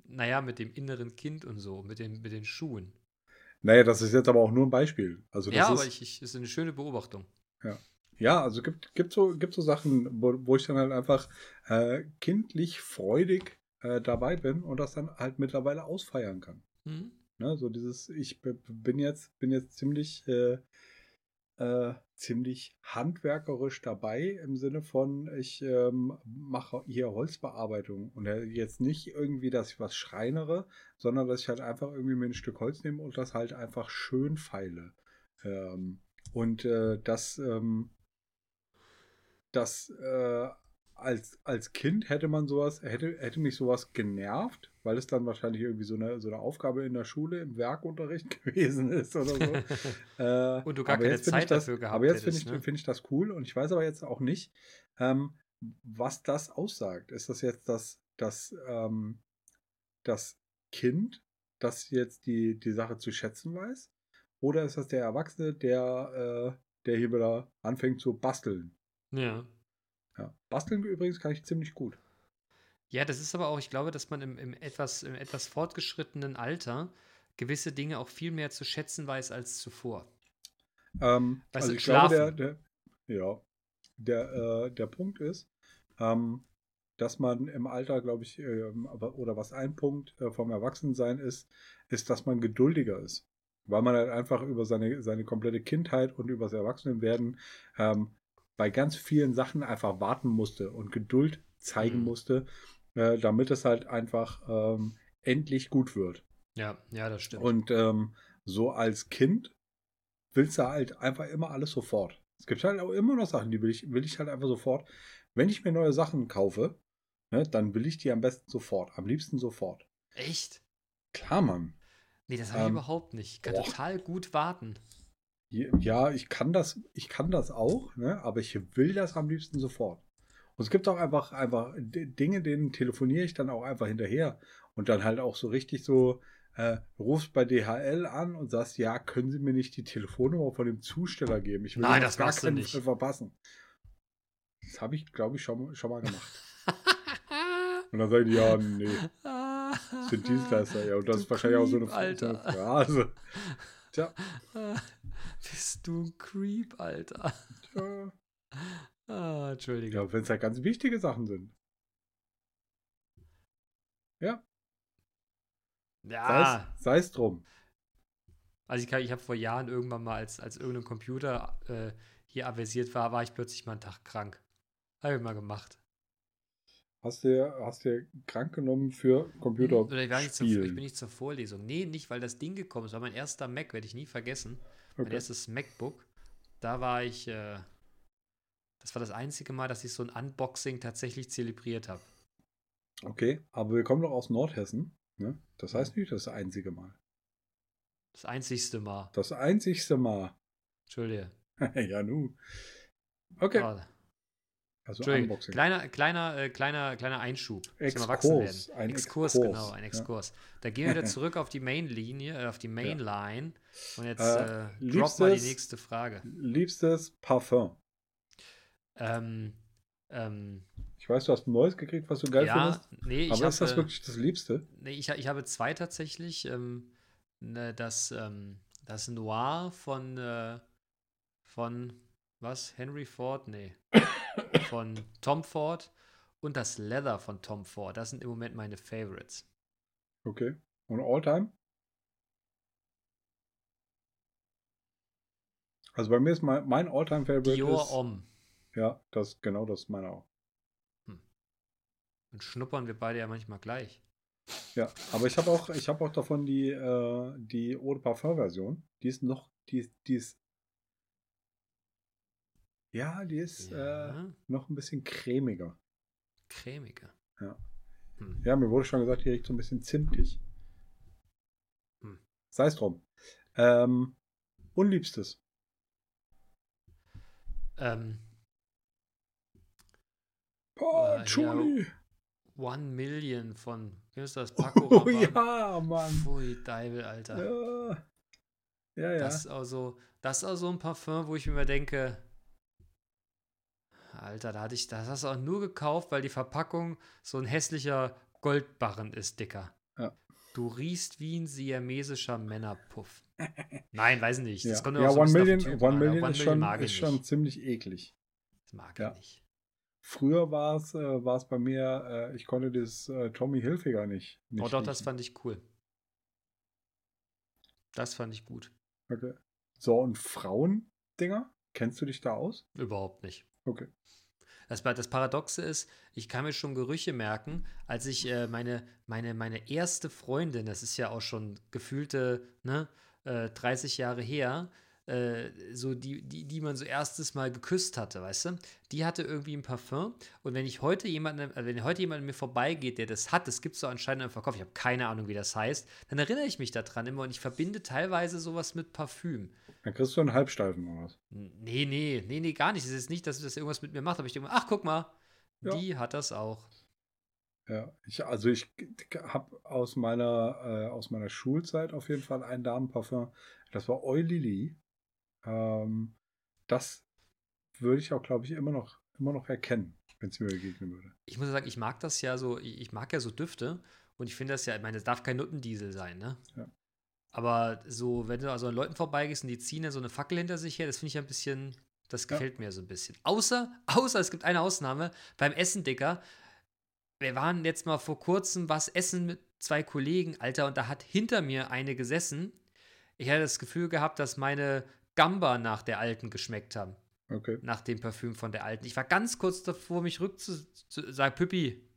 Naja, mit dem inneren Kind und so, mit den, mit den Schuhen. Naja, das ist jetzt aber auch nur ein Beispiel. Also das Ja, aber ich, ich, ist eine schöne Beobachtung. Ja, also gibt, gibt, so, gibt so Sachen, wo, wo ich dann halt einfach äh, kindlich freudig äh, dabei bin und das dann halt mittlerweile ausfeiern kann. Hm? Ne? So dieses, ich bin jetzt, bin jetzt ziemlich, äh, äh, ziemlich handwerkerisch dabei im Sinne von, ich ähm, mache hier Holzbearbeitung und jetzt nicht irgendwie, dass ich was schreinere, sondern dass ich halt einfach irgendwie mir ein Stück Holz nehme und das halt einfach schön feile. Ähm, und äh, das, ähm, das äh, als, als Kind hätte man sowas, hätte, hätte mich sowas genervt, weil es dann wahrscheinlich irgendwie so eine, so eine Aufgabe in der Schule im Werkunterricht (laughs) gewesen ist oder so. (laughs) Äh, Und du gar aber keine Zeit das, dafür gehabt Aber jetzt finde ich, ne? find ich das cool und ich weiß aber jetzt auch nicht, ähm, was das aussagt. Ist das jetzt das, das, ähm, das Kind, das jetzt die, die Sache zu schätzen weiß? Oder ist das der Erwachsene, der, äh, der hier wieder anfängt zu basteln? Ja. Ja. Basteln übrigens kann ich ziemlich gut. Ja, das ist aber auch, ich glaube, dass man im, im, etwas, im etwas fortgeschrittenen Alter gewisse Dinge auch viel mehr zu schätzen weiß als zuvor. Ähm, Weißt also du, ich glaube, der, schlafen. der, ja, der, äh, der Punkt ist, ähm, dass man im Alter, glaube ich, aber, oder was ein Punkt äh, vom Erwachsensein ist, ist, dass man geduldiger ist. Weil man halt einfach über seine, seine komplette Kindheit und über das Erwachsenenwerden ähm, bei ganz vielen Sachen einfach warten musste und Geduld zeigen Mhm. musste, äh, damit es halt einfach ähm, endlich gut wird. Ja, ja, das stimmt. Und ähm, so als Kind willst du halt einfach immer alles sofort. Es gibt halt auch immer noch Sachen, die will ich, will ich halt einfach sofort. Wenn ich mir neue Sachen kaufe, ne, dann will ich die am besten sofort. Am liebsten sofort. Echt? Klar, Mann. Nee, das habe ich Ähm, überhaupt nicht. Ich kann boah. total gut warten. Ja, ich kann das, ich kann das auch, ne, aber ich will das am liebsten sofort. Und es gibt auch einfach, einfach Dinge, denen telefoniere ich dann auch einfach hinterher. Und dann halt auch so richtig so, äh, rufst bei DHL an und sagst, ja, können Sie mir nicht die Telefonnummer von dem Zusteller geben? Ich will Nein, das du keinen nicht. Verpassen. Das habe ich, glaube ich, schon, schon mal gemacht. (laughs) Und dann sagen die, ja, nee, das sind Dienstleister. Ja, und das Du ist wahrscheinlich auch so eine Alter. Ja, also, tja, (laughs) (laughs) Bist du ein Creep, Alter? tja. (laughs) Ah, Entschuldige. Ja, wenn es halt ganz wichtige Sachen sind. Ja, Ja, sei es drum. also ich, kann- ich habe vor Jahren irgendwann mal, als, als irgendein Computer äh, hier avisiert war, war ich plötzlich mal einen Tag krank. Habe ich mal gemacht. Hast du hast du krank genommen für Computer Oder ich, war nicht zur, ich bin nicht zur Vorlesung. Nee, nicht, weil das Ding gekommen ist. Das war mein erster Mac, werde ich nie vergessen. Mein Okay. erstes MacBook. Da war ich, äh, das war das einzige Mal, dass ich so ein Unboxing tatsächlich zelebriert habe. okay, aber wir kommen doch aus Nordhessen. Ne? Das heißt nicht das einzige Mal. Das einzigste Mal. Das einzigste Mal. Entschuldige. (laughs) ja, nu. Okay, Ah, also. Unboxing. Kleiner, kleiner, äh, kleiner, kleiner Einschub. Exkurs, ein Exkurs, Exkurs, genau, ein ja. Exkurs. Da gehen wir wieder (laughs) zurück auf die Mainlinie, äh, auf die Mainline. Und jetzt Äh, äh, drop mal die liebstes- nächste Frage. Liebstes Parfum. Ähm, ähm, Ich weiß, du hast ein neues gekriegt, was du geil ja, findest. nee, ich Aber ist das habe, wirklich das Liebste? nee, ich, ich habe zwei tatsächlich. Ähm, ne, das, ähm, Das Noir von, äh, von, was? Henry Ford? Nee. Von Tom Ford und das Leather von Tom Ford. Das sind im Moment meine Favorites. Okay. Und Alltime? Also bei mir ist mein, mein Alltime-Favorite Dior ist, Om. Ja, das, genau das ist meiner auch. Und schnuppern wir beide ja manchmal gleich. Ja, aber ich habe auch, ich habe auch davon die, äh, die Eau de Parfum-Version. Die ist noch, die, die ist, ja, die ist äh, Ja. noch ein bisschen cremiger. Cremige. Ja. Hm. Ja, mir wurde schon gesagt, die riecht so ein bisschen zimtig. Hm. Sei es drum. Ähm, Unliebstes. Ähm, Patchouli. One Million von, wie ist das? (laughs) Paco Oh Rabanne. ja, Mann. Pfui, Deibel, Alter. Ja, ja. ja. Das ist auch so, das ist auch so ein Parfum, wo ich mir denke, Alter, da hatte ich, das hast du auch nur gekauft, weil die Verpackung so ein hässlicher Goldbarren ist, Dicker. Ja. Du riechst wie ein siamesischer Männerpuff. Nein, weiß nicht. Das ja, kommt ja auch so One Million, One an, aber Million ist schon, ist schon ziemlich eklig. Das mag Ja. ich nicht. Früher war es äh, bei mir, äh, ich konnte das äh, Tommy Hilfiger nicht. nicht Oh doch, das riechen. fand ich cool. Das fand ich gut. Okay. So, und Frauendinger? Kennst du dich da aus? Überhaupt nicht. Okay. Das, das Paradoxe ist, ich kann mir schon Gerüche merken, als ich äh, meine, meine, meine erste Freundin, das ist ja auch schon gefühlte ne, äh, 30 Jahre her, äh, so die, die, die man so erstes Mal geküsst hatte, weißt du? Die hatte irgendwie ein Parfum und wenn ich heute jemanden, äh, wenn heute jemand an mir vorbeigeht, der das hat, das gibt es so anscheinend im Verkauf, ich habe keine Ahnung, wie das heißt, dann erinnere ich mich daran immer und ich verbinde teilweise sowas mit Parfüm. Dann kriegst du einen Halbsteifen oder was? Nee, nee, nee, nee, gar nicht. Es ist nicht, dass das irgendwas mit mir macht, aber ich denke, mir, ach, guck mal, Ja. die hat das auch. Ja, ich, also ich habe aus meiner, äh, aus meiner Schulzeit auf jeden Fall ein Damenparfum. Das war Oi Lily. Ähm, das würde ich auch, glaube ich, immer noch, immer noch erkennen, wenn es mir begegnen würde. Ich muss sagen, ich mag das ja so, ich ich mag ja so Düfte und ich finde das ja, ich meine, es darf kein Nuttendiesel sein, ne? Ja. Aber so, wenn du also an Leuten vorbeigehst und die ziehen dann so eine Fackel hinter sich her, das finde ich ja ein bisschen, das Ja. gefällt mir so ein bisschen. Außer, (laughs) außer es gibt eine Ausnahme, beim Essen, Dicker. Wir waren jetzt mal vor kurzem was essen mit zwei Kollegen, Alter, und da hat hinter mir eine gesessen. Ich hatte das Gefühl gehabt, dass meine Gamba nach der alten geschmeckt haben. Okay. Nach dem Parfüm von der alten. Ich war ganz kurz davor, mich rückzusagen, Püppi,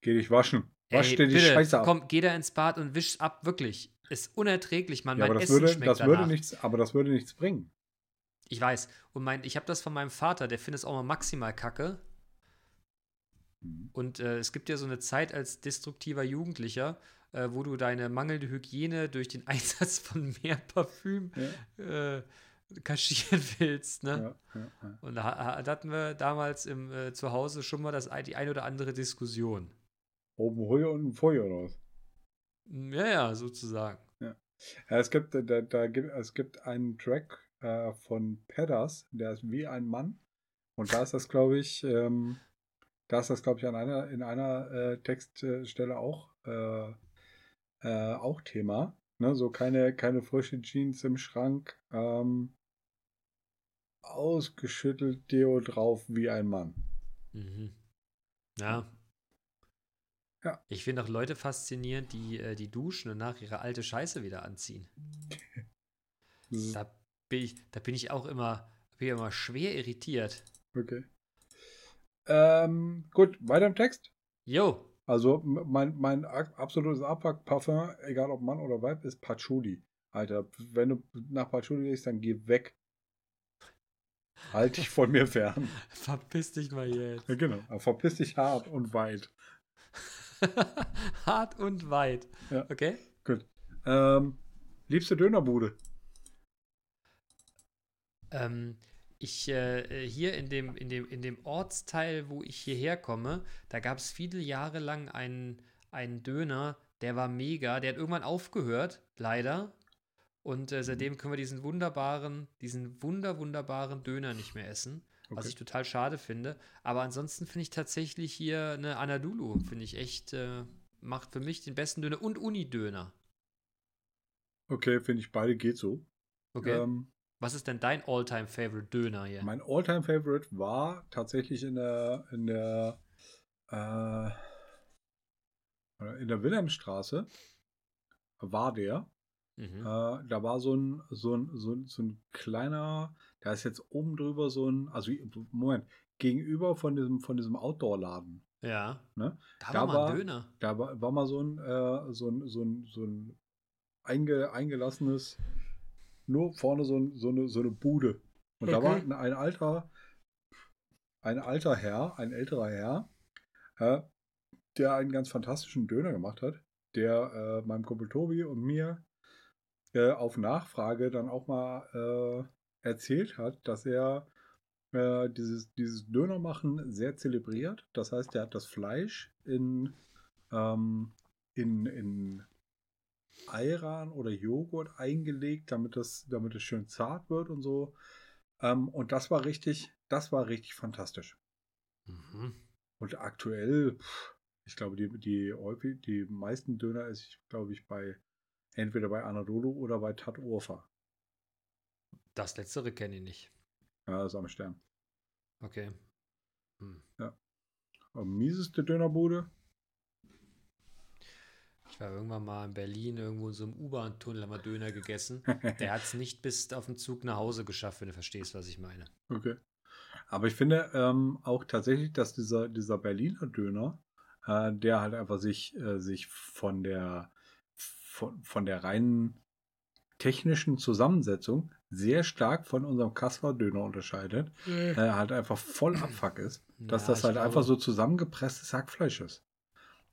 Geh dich waschen. Wasch Ey, dir die bitte, Scheiße ab. Komm, geh da ins Bad und wisch ab, wirklich. Ist unerträglich, Mann. ja, aber mein das Essen würde, schmeckt das danach. würde nichts, aber das würde nichts bringen. Ich weiß. Und mein, ich habe das von meinem Vater, der findet es auch mal maximal kacke. Mhm. Und äh, es gibt ja so eine Zeit als destruktiver Jugendlicher, äh, wo du deine mangelnde Hygiene durch den (laughs) Einsatz von mehr Parfüm Ja, äh, kaschieren willst. Ne? ja, ja. Und da, da hatten wir damals im, äh, zu Hause schon mal das, die ein oder andere Diskussion. Oben Hui und oder was? Ja, ja, sozusagen. Ja, es gibt, da, da gibt, es gibt einen Track äh, von Pedders, der ist wie ein Mann. Und da ist das, glaube ich, ähm, da ist das, glaube ich, an einer, in einer äh, Textstelle auch, äh, äh, auch Thema. Ne? So keine, keine frische Jeans im Schrank, ähm, ausgeschüttelt Deo drauf wie ein Mann. Mhm. Ja. Ja. Ich finde auch Leute faszinierend, die, äh, die duschen und nach ihre alte Scheiße wieder anziehen. (laughs) Da bin ich, da bin ich auch immer, bin immer schwer irritiert. Okay. Ähm, gut, weiter im Text. Jo, Also mein, mein absolutes Abpack-Parfum, egal ob Mann oder Weib, ist Patchouli. Alter, wenn du nach Patchouli riechst, dann geh weg. Halt dich von mir fern. (laughs) verpiss dich mal jetzt. Genau. Verpiss dich hart und weit. (laughs) Hart und weit. Ja. Okay? Gut. Ähm, liebste Dönerbude. Ähm, ich äh, hier in dem, in, dem, in dem Ortsteil, wo ich hierher komme, da gab es viele Jahre lang einen, einen Döner, der war mega. Der hat irgendwann aufgehört, leider. Und äh, seitdem können wir diesen wunderbaren, diesen wunder, wunderbaren Döner nicht mehr essen. Was Okay. ich total schade finde. Aber ansonsten finde ich tatsächlich hier eine Anadolu, finde ich echt, äh, macht für mich den besten Döner und Uni-Döner. Okay, finde ich beide geht so. Okay. Ähm, Was ist denn dein Alltime favorite Döner hier? mein Alltime Favorite war tatsächlich in der in der äh, in der Wilhelmstraße war der. Mhm. Äh, da war so ein, so, ein, so, ein, so ein kleiner, da ist jetzt oben drüber so ein, also Moment, gegenüber von diesem, von diesem Outdoor-Laden. ja. ne? Da, da war mal ein Döner. Da war, war mal so ein, äh, so ein, so ein, so ein einge, eingelassenes, nur vorne so, ein, so, eine, so eine Bude. Und da war Okay. ein, ein alter, ein alter Herr, ein älterer Herr, äh, der einen ganz fantastischen Döner gemacht hat, der äh, meinem Kumpel Tobi und mir äh, auf Nachfrage dann auch mal äh, erzählt hat, dass er äh, dieses, dieses Dönermachen sehr zelebriert. Das heißt, er hat das Fleisch in, ähm, in, in Ayran oder Joghurt eingelegt, damit es, damit schön zart wird und so. Ähm, und das war richtig, das war richtig fantastisch. Mhm. Und aktuell, ich glaube, die, die, die meisten Döner ich, glaube ich, bei entweder bei Anadolu oder bei Tat Urfa. Das letztere kenne ich nicht. Ja, das ist am Stern. Okay. Hm. Am mieseste Dönerbude? Ich war irgendwann mal in Berlin irgendwo in so einem U-Bahn-Tunnel, haben wir Döner gegessen. (laughs) Der hat es nicht bis auf den Zug nach Hause geschafft, wenn du verstehst, was ich meine. Okay. Aber ich finde ähm, auch tatsächlich, dass dieser, dieser Berliner Döner, äh, der halt einfach sich, äh, sich von der von, von der reinen technischen Zusammensetzung sehr stark von unserem Kasseler Döner unterscheidet. Äh, halt einfach voll Abfuck ist. Dass Ja, das halt glaube- einfach so zusammengepresstes Hackfleisch ist.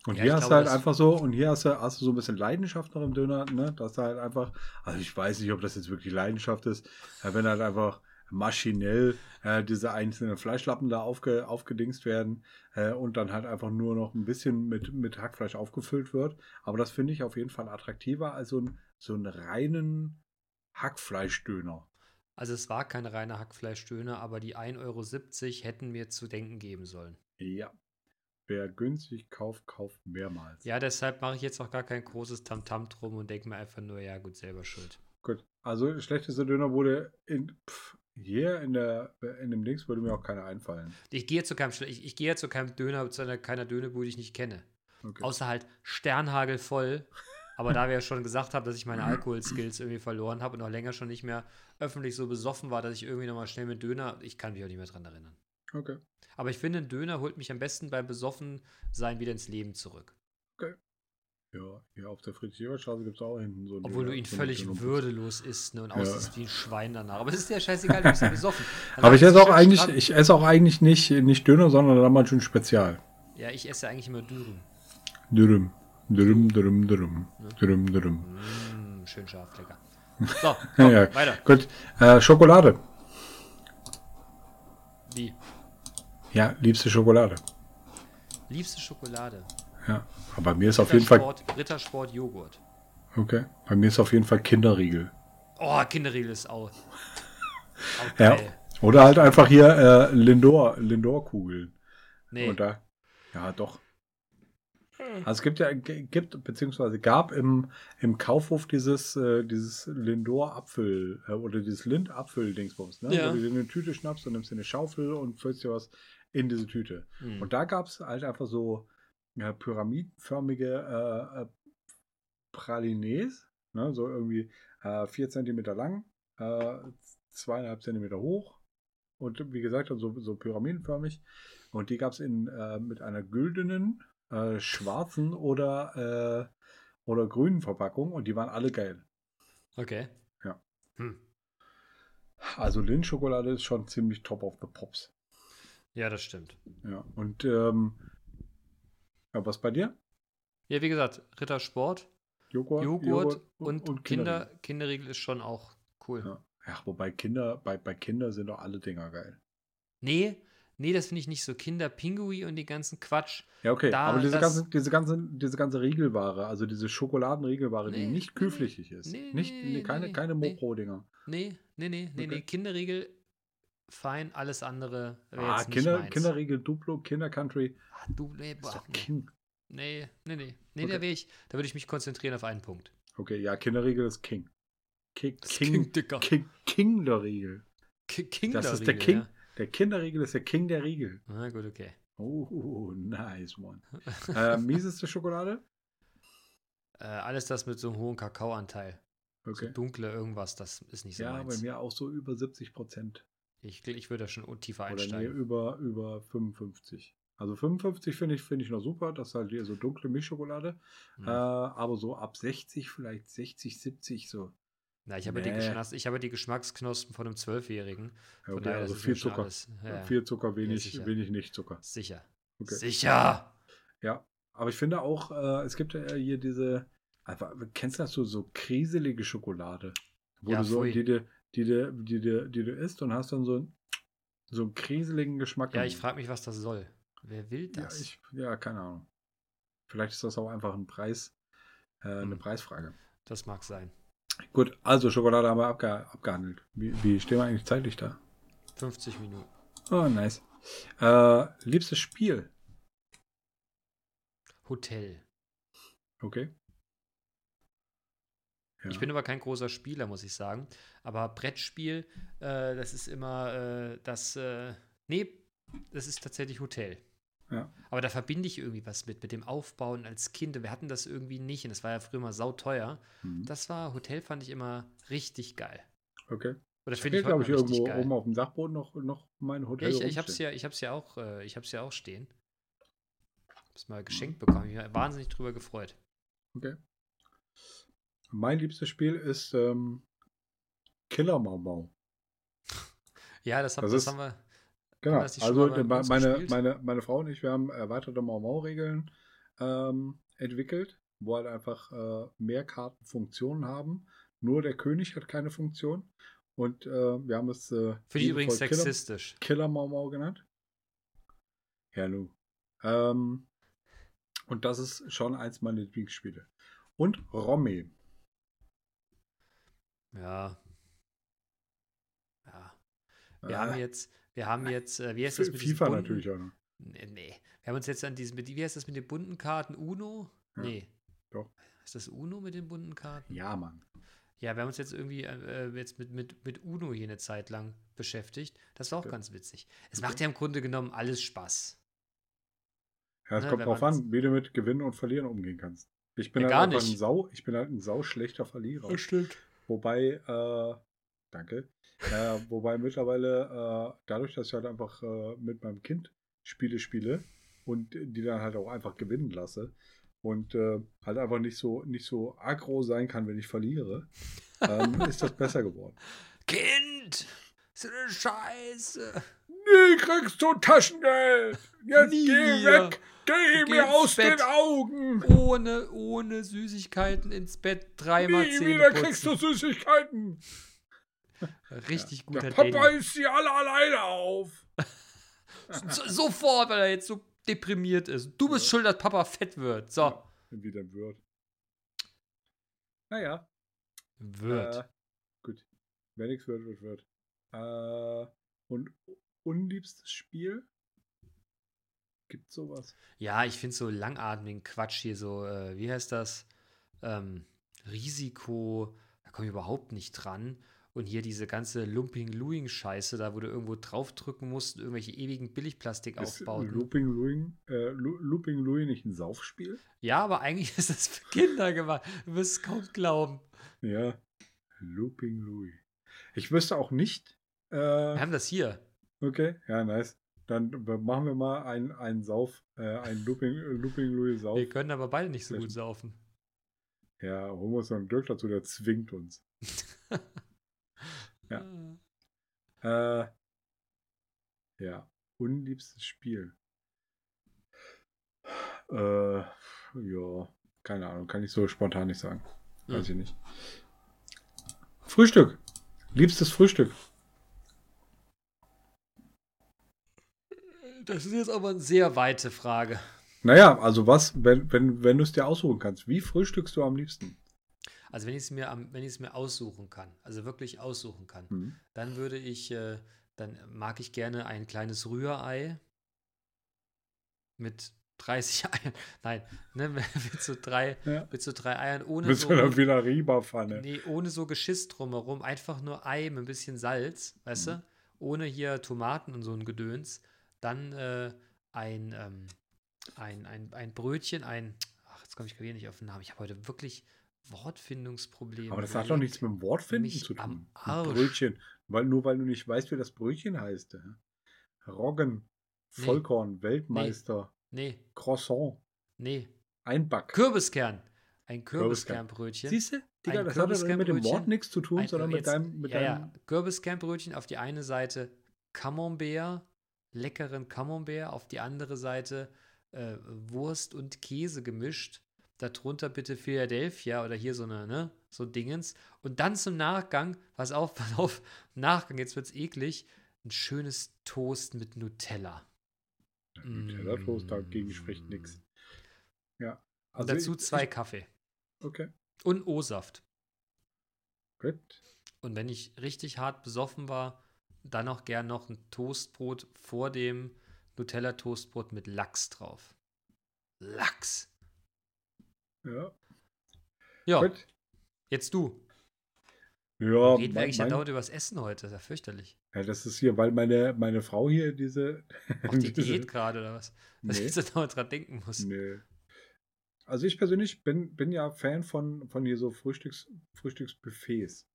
Und Ja, hier hast du glaube, halt das- einfach so, und hier hast du, hast du so ein bisschen Leidenschaft noch im Döner, ne? Dass da halt einfach, also ich weiß nicht, ob das jetzt wirklich Leidenschaft ist, wenn halt einfach maschinell äh, diese einzelnen Fleischlappen da aufge, aufgedingst werden äh, und dann halt einfach nur noch ein bisschen mit, mit Hackfleisch aufgefüllt wird. Aber das finde ich auf jeden Fall attraktiver als so, ein, so einen reinen Hackfleischdöner. Also es war kein reiner Hackfleischdöner, aber die 1,70 Euro hätten mir zu denken geben sollen. Ja. Wer günstig kauft, kauft mehrmals. Ja, deshalb mache ich jetzt auch gar kein großes Tamtam drum und denke mir einfach nur, ja gut, selber schuld. Gut, also schlechteste Döner wurde in pff, hier in der in dem Dings würde mir auch keiner einfallen. Ich gehe zu keinem, ich, ich gehe zu keinem Döner, zu einer, keiner Dönerbude, die ich nicht kenne. Okay. Außer halt Sternhagel voll. Aber da wir ja schon gesagt haben, dass ich meine Alkohol-Skills irgendwie verloren habe und auch länger schon nicht mehr öffentlich so besoffen war, dass ich irgendwie nochmal schnell mit Döner, ich kann mich auch nicht mehr dran erinnern. okay. Aber ich finde, ein Döner holt mich am besten beim Besoffensein wieder ins Leben zurück. Ja, hier auf der Friedrich-Ebert-Straße gibt es auch hinten so einen Obwohl du ihn völlig würdelos isst ne, und Ja. aussiehst wie ein Schwein danach. Aber es ist ja scheißegal, du bist ja (laughs) besoffen. Dann Aber ich esse auch eigentlich, ich esse auch eigentlich nicht, nicht Döner, sondern dann mal schon Spezial. Ja, ich esse eigentlich immer Dürüm. Dürüm. Dürüm, dürüm, dürüm. Dürüm, dürüm. Mm, schön scharf, lecker. (laughs) So, (laughs) Ja, komm, ja. weiter. Gut. Äh, Schokolade. Wie? Ja, liebste Schokolade. Liebste Schokolade. Ja. Aber bei mir ist auf jeden Fall. Rittersport, Joghurt. Okay. Bei mir ist auf jeden Fall Kinderriegel. Oh, Kinderriegel ist auch. (laughs) auch Ja. Oder halt einfach hier äh, Lindor, Lindor-Kugeln. Nee. Und da, ja, doch. Also es gibt ja, gibt, beziehungsweise gab im, im Kaufhof dieses, äh, dieses Lindor-Apfel äh, oder dieses Lind-Apfel-Dingsbums, ne? Ja. Wo du dir eine Tüte schnappst und nimmst dir eine Schaufel und füllst dir was in diese Tüte. Hm. Und da gab es halt einfach so ja, pyramidenförmige äh, äh, Pralines, ne? so irgendwie äh, vier Zentimeter lang, äh, zweieinhalb Zentimeter hoch und wie gesagt, so, so pyramidenförmig. Und die gab es in äh, mit einer güldenen, äh, schwarzen oder, äh, oder grünen Verpackung und die waren alle geil. Okay. Ja. Hm. Also Lindschokolade ist schon ziemlich top of the pops. Ja, das stimmt. Ja. Und ähm, ja, was bei dir? Ja, wie gesagt, Rittersport, Joghurt, Joghurt, und, und Kinder, Kinderriegel. Kinderriegel ist schon auch cool. Ja. ja, wobei Kinder, bei, bei Kindern sind doch alle Dinger geil. Nee, nee, das finde ich nicht so. Kinderpingui und die ganzen Quatsch. Ja, okay, Da, aber diese das- ganze, diese ganze, diese ganze Riegelware, also diese Schokoladenriegelware, die Nee, nicht nee, kühlpflichtig ist. nee, nicht, nee, nee, nee, keine, nee, keine nee. Mopro-Dinger. Nee, nee, nee, nee, Okay. nee. Kinderriegel, fein, alles andere wäre Ah, jetzt nicht Kinder, meins. Kinderriegel, Duplo, Kindercountry. Ah, du, nee, boah. King. nee, nee, nee. Nee, Okay. da, wär ich, da würde ich mich konzentrieren auf einen Punkt. Okay, ja, Kinderriegel ist King. Ki- Das King, klingt dicker. King, King der Riegel. K Das Kinderriegel, ist der King. Ja. Der Kinderriegel ist der King der Riegel. Na gut, okay. Oh, nice one. äh, mieseste Schokolade? (laughs) Äh, alles das mit so einem hohen Kakaoanteil. So Okay. dunkle irgendwas, das ist nicht so Ja, bei meins. mir auch so über 70 Prozent. Ich, ich würde da schon tiefer Oder nee, einsteigen. über, über 55. Also 55 finde ich, finde ich noch super. Das ist halt hier so dunkle Milchschokolade. Mhm. Äh, aber so ab 60, vielleicht 60, 70 so. Na, ich habe, die nee. Geschmacks ich habe die Geschmacksknospen von einem Zwölfjährigen. Ja, Von okay, daher, also viel Zucker. ja, ja. Viel Zucker, wenig, sicher. wenig Nicht-Zucker. Sicher. Okay. Sicher! Ja, aber ich finde auch, äh, es gibt ja hier diese, einfach, kennst du das so, so kriselige Schokolade? Wo Ja, du so, die, du- die, du- die, du- die du isst und hast dann so, einen- so einen kriseligen Geschmack. Ja, ich frage mich, was das soll. Wer will Ja, das? ich, ja, keine Ahnung. Vielleicht ist das auch einfach ein Preis, äh, eine Hm. Preisfrage. Das mag sein. Gut, also Schokolade haben wir abge abgehandelt. Wie, wie stehen wir eigentlich zeitlich da? 50 Minuten. Oh, nice. Äh, liebstes Spiel? Hotel. Okay. Ja. Ich bin aber kein großer Spieler, muss ich sagen. Aber Brettspiel, äh, das ist immer äh, das. Äh, nee, das ist tatsächlich Hotel. Ja. Aber da verbinde ich irgendwie was mit, mit dem Aufbauen als Kind. Wir hatten das irgendwie nicht und das war ja früher mal sauteuer. Mhm. Das war, Hotel fand ich immer richtig geil. Okay. Oder finde ich glaube ich, irgendwo geil. oben auf dem Dachboden noch, noch mein Hotel. Ja, ich, ich habe es ja, ich hab's ja auch, äh, ich hab's ja auch stehen. Hab's mal geschenkt bekommen. Ich habe mich wahnsinnig drüber gefreut. Okay. Mein liebstes Spiel ist ähm, Killer Mau Mau. Ja, das, hab, Das das, ist- haben wir. Genau. Also meine, gespielt? meine, meine Frau und ich, wir haben erweiterte Mau Mau-Regeln ähm, entwickelt, wo halt einfach äh, mehr Kartenfunktionen haben. Nur der König hat keine Funktion. Und äh, wir haben es äh, Finde ich übrigens Killer, sexistisch. Killer Mau Mau genannt. Ja, nu. Ähm, und das ist schon eins meiner Lieblingsspiele. Und Romme. Ja. Ja. Wir Äh, haben jetzt, wir haben jetzt, äh, wie heißt das mit FIFA natürlich auch noch. Nee, nee. Wir haben uns jetzt an diesen, wie heißt das mit den bunten Karten? Uno? Ja, Nee. doch. Ist das Uno mit den bunten Karten? Ja, Mann. Ja, wir haben uns jetzt irgendwie äh, jetzt mit, mit, mit Uno hier eine Zeit lang beschäftigt. Das war auch Okay. ganz witzig. Es Okay. macht ja im Grunde genommen alles Spaß. Ja, es Ne, kommt drauf an, wie du mit Gewinnen und Verlieren umgehen kannst. Ich bin Ja, halt gar einfach nicht. ein Sau, ich bin halt ein sau schlechter Verlierer. stimmt. Wobei, äh, danke. Äh, wobei mittlerweile, äh, dadurch, dass ich halt einfach äh, mit meinem Kind Spiele spiele und die dann halt auch einfach gewinnen lasse und äh, halt einfach nicht so, nicht so aggro sein kann, wenn ich verliere, ähm, ist das besser geworden. (laughs) Kind! So eine Scheiße! Nie kriegst du Taschengeld! Jetzt Nie geh wieder. weg! Geh Geh mir aus Bett. den Augen! Ohne, ohne Süßigkeiten ins Bett dreimal Nie Zähne wieder putzen. kriegst du Süßigkeiten! Richtig guter Der. Papa isst sie alle alleine auf! (laughs) So, sofort, weil er jetzt so deprimiert ist. Du bist Ja. schuld, dass Papa fett wird. So. Ja, Wie dann wird. Naja. Wird. Äh, gut. Wenn nichts wird, wird, wird. Äh, und unliebstes Spiel? Gibt sowas? Ja, ich finde so langatmigen Quatsch hier so, äh, wie heißt das? Ähm, Risiko, da komme ich überhaupt nicht dran. Und hier diese ganze Lumping-Luing-Scheiße, da wo du irgendwo draufdrücken musst, und irgendwelche ewigen Billigplastik Ist aufbauen. Looping Louis, äh, Looping Louis nicht ein Saufspiel? Ja, aber eigentlich (laughs) ist das für Kinder gemacht. Du wirst es kaum glauben. Ja. Looping Louis. Ich wüsste auch nicht. Äh, Wir haben das hier. Okay, ja, nice. Dann machen wir mal einen, einen Sauf, äh, einen Looping, Looping Louis Sauf. Wir können aber beide nicht so gut saufen. Ja, holen wir uns noch einen Dirk dazu, der zwingt uns. (laughs) Ja. Äh, ja, unliebstes Spiel. Äh, ja, keine Ahnung, kann ich so spontan nicht sagen. Weiß Hm. ich nicht. Frühstück. Liebstes Frühstück. Das ist jetzt aber eine sehr weite Frage. Naja, also was, wenn, wenn, wenn du es dir aussuchen kannst, wie frühstückst du am liebsten? Also wenn ich es mir, am- wenn ich es mir aussuchen kann, also wirklich aussuchen kann, Hm. dann würde ich, äh, dann mag ich gerne ein kleines Rührei mit 30 (laughs) Eiern. Nein, ne, (laughs) mit so drei, Ja. mit so drei Eiern ohne Mit so, einer Villa-Riba-Pfanne. nee, ohne so Geschiss drumherum. Einfach nur Ei mit ein bisschen Salz, weißt du? Ohne hier Tomaten und so ein Gedöns. Dann äh, ein, ähm, ein, ein, ein Brötchen, ein. Ach, jetzt komme ich gerade nicht auf den Namen. Ich habe heute wirklich Wortfindungsprobleme. Aber das hat doch nichts mit dem Wortfinden zu tun. Ein. Brötchen. Weil, nur weil du nicht weißt, wie das Brötchen heißt. ja. Roggen, Nee. Vollkorn, Weltmeister, Nee, Croissant, nee. Einback. Kürbeskern. Ein Kürbeskern. Kürbeskernbrötchen. Siehst du? Digga, Ein das hat mit dem Kürbiskernbrötchen. Wort nichts zu tun, Ein- sondern mit jetzt- deinem, mit ja, deinem ja. Kürbiskernbrötchen auf die eine Seite Camembert, leckeren Camembert, auf die andere Seite äh, Wurst und Käse gemischt. Darunter bitte Philadelphia oder hier so eine, ne, so Dingens. Und dann zum Nachgang, pass auf, (laughs) pass auf, Nachgang, jetzt wird's eklig, ein schönes Toast mit Nutella. Nutella-Toast, dagegen spricht nichts. Ja. Und Also dazu ich- zwei Ich, Kaffee. okay, Und O-Saft. gut. Und wenn ich richtig hart besoffen war, dann auch gern noch ein Toastbrot vor dem Nutella-Toastbrot mit Lachs drauf. Lachs. Ja. Ja, Gut. jetzt du. Ja, Reden wir eigentlich mein, dauernd über das Essen heute. Das ist ja fürchterlich. ja, das ist hier, weil meine, meine Frau hier diese. Macht die (laughs) diese- Diät gerade oder was? Dass Nee. ich jetzt dauernd dran denken muss. Nee. Also ich persönlich bin, bin ja Fan von, von hier so Frühstücks, Frühstücksbuffets,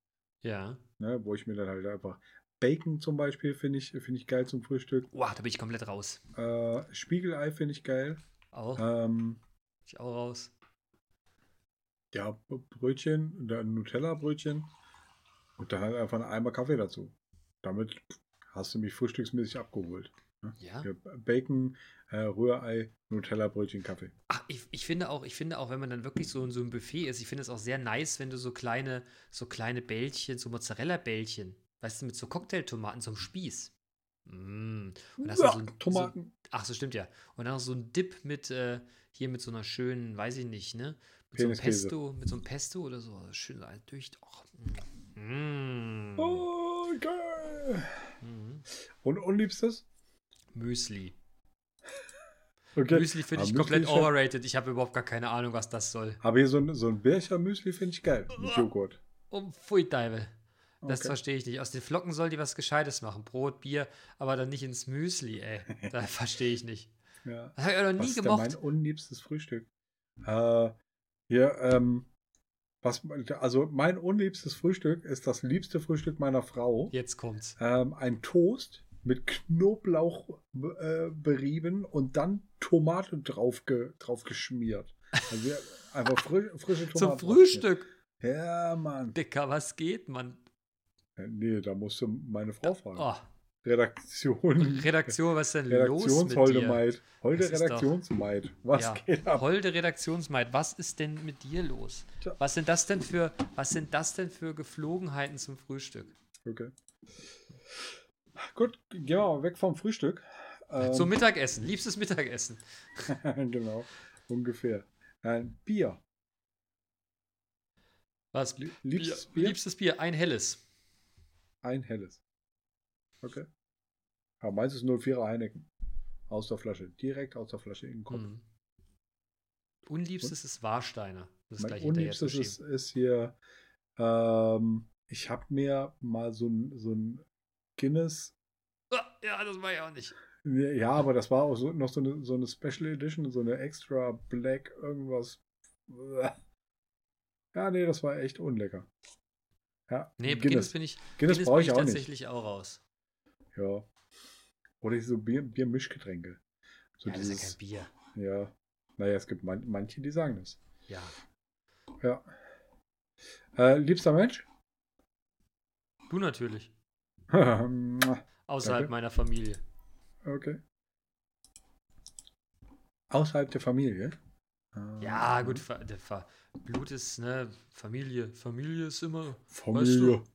Ja. ne, wo ich mir dann halt einfach Bacon zum Beispiel finde ich, finde ich geil zum Frühstück. Boah, da bin ich komplett raus. Äh, Spiegelei finde ich geil. Auch. Ähm, ich auch raus. ja, Brötchen, Nutella-Brötchen und dann halt einfach ein Eimer Kaffee dazu. Damit hast du mich frühstücksmäßig abgeholt. Ja. Ja, Bacon, äh, Rührei, Nutella-Brötchen, Kaffee. Ach, ich, ich finde auch, ich finde auch, wenn man dann wirklich so in so einem Buffet ist, ich finde es auch sehr nice, wenn du so kleine, so kleine Bällchen, so Mozzarella-Bällchen, weißt du, mit so Cocktailtomaten, so einem Spieß. Mm. Und du Ja, so ein, Tomaten. So, ach, so stimmt ja. Und dann noch so ein Dip mit, äh, hier mit so einer schönen, weiß ich nicht, ne? Mit so einem. Pesto, mit so einem Pesto oder so. Schön so durch. Och. Mm. Oh, geil. Mm. Und unliebstes? Müsli. Okay. Müsli finde Aber ich Müsli komplett overrated. Ich habe überhaupt gar keine Ahnung, was das soll. Aber hier so ein, so ein Bircher-Müsli finde ich geil. Mit Joghurt. Oh, pfui Teufel. Das Okay. verstehe ich nicht. Aus den Flocken soll die was Gescheites machen. Brot, Bier, aber dann nicht ins Müsli, ey. (laughs) Da verstehe ich nicht. Ja. Das habe ich auch noch Was nie ist denn gemocht. mein unliebstes Frühstück? Äh, hier, ähm, was, also mein unliebstes Frühstück ist das liebste Frühstück meiner Frau. Jetzt kommt's. Ähm, ein Toast mit Knoblauch äh, berieben und dann Tomate drauf, ge, drauf geschmiert. Also einfach fri frische Tomate. Zum Frühstück. Ja, Mann. Dicker, was geht, Mann? Ja, Nee, da musst du meine Frau fragen. Oh, Redaktion. Redaktion, was ist denn (laughs) los mit dir? Maid. Holde Redaktionsmaid. Was Ja, geht ab? Holde Redaktionsmaid, was ist denn mit dir los? Tja. Was sind das denn für, was sind das denn für Geflogenheiten zum Frühstück? Okay. Gut, gehen wir mal weg vom Frühstück. Ähm, Zum Mittagessen, liebstes Mittagessen. (laughs) genau, ungefähr. Ein Bier. Was? Lie- Liebstes Bier? Liebstes Bier, ein helles. Ein helles. Okay. Aber meins ist 04er Heineken. Aus der Flasche. Direkt aus der Flasche in den Kopf. Mhm. Unliebstes ist Warsteiner. Das ist mein gleich unliebstes ist, ist hier, ähm, ich habe mir mal so ein, so ein Guinness, Ah, Ja, das war ja auch nicht. ja, aber das war auch so, noch so eine, so eine Special Edition, so eine extra Black irgendwas. Ja, nee, das war echt unlecker. Ja, Nee, Guinness, Guinness. bin ich, Guinness, Guinness brauche ich ich auch nicht. tatsächlich auch raus. Ja. Oder so Bier, Biermischgetränke. So ja, das ist ja dieses, kein Bier. ja. Naja, es gibt man, manche, die sagen das. Ja. Ja. Äh, liebster Mensch? Du natürlich. okay. (laughs) Außerhalb Danke. meiner Familie. Außerhalb der Familie? Ja, Ähm, gut, der Blut ist, ne, Familie. Familie ist immer. Familie. Weißt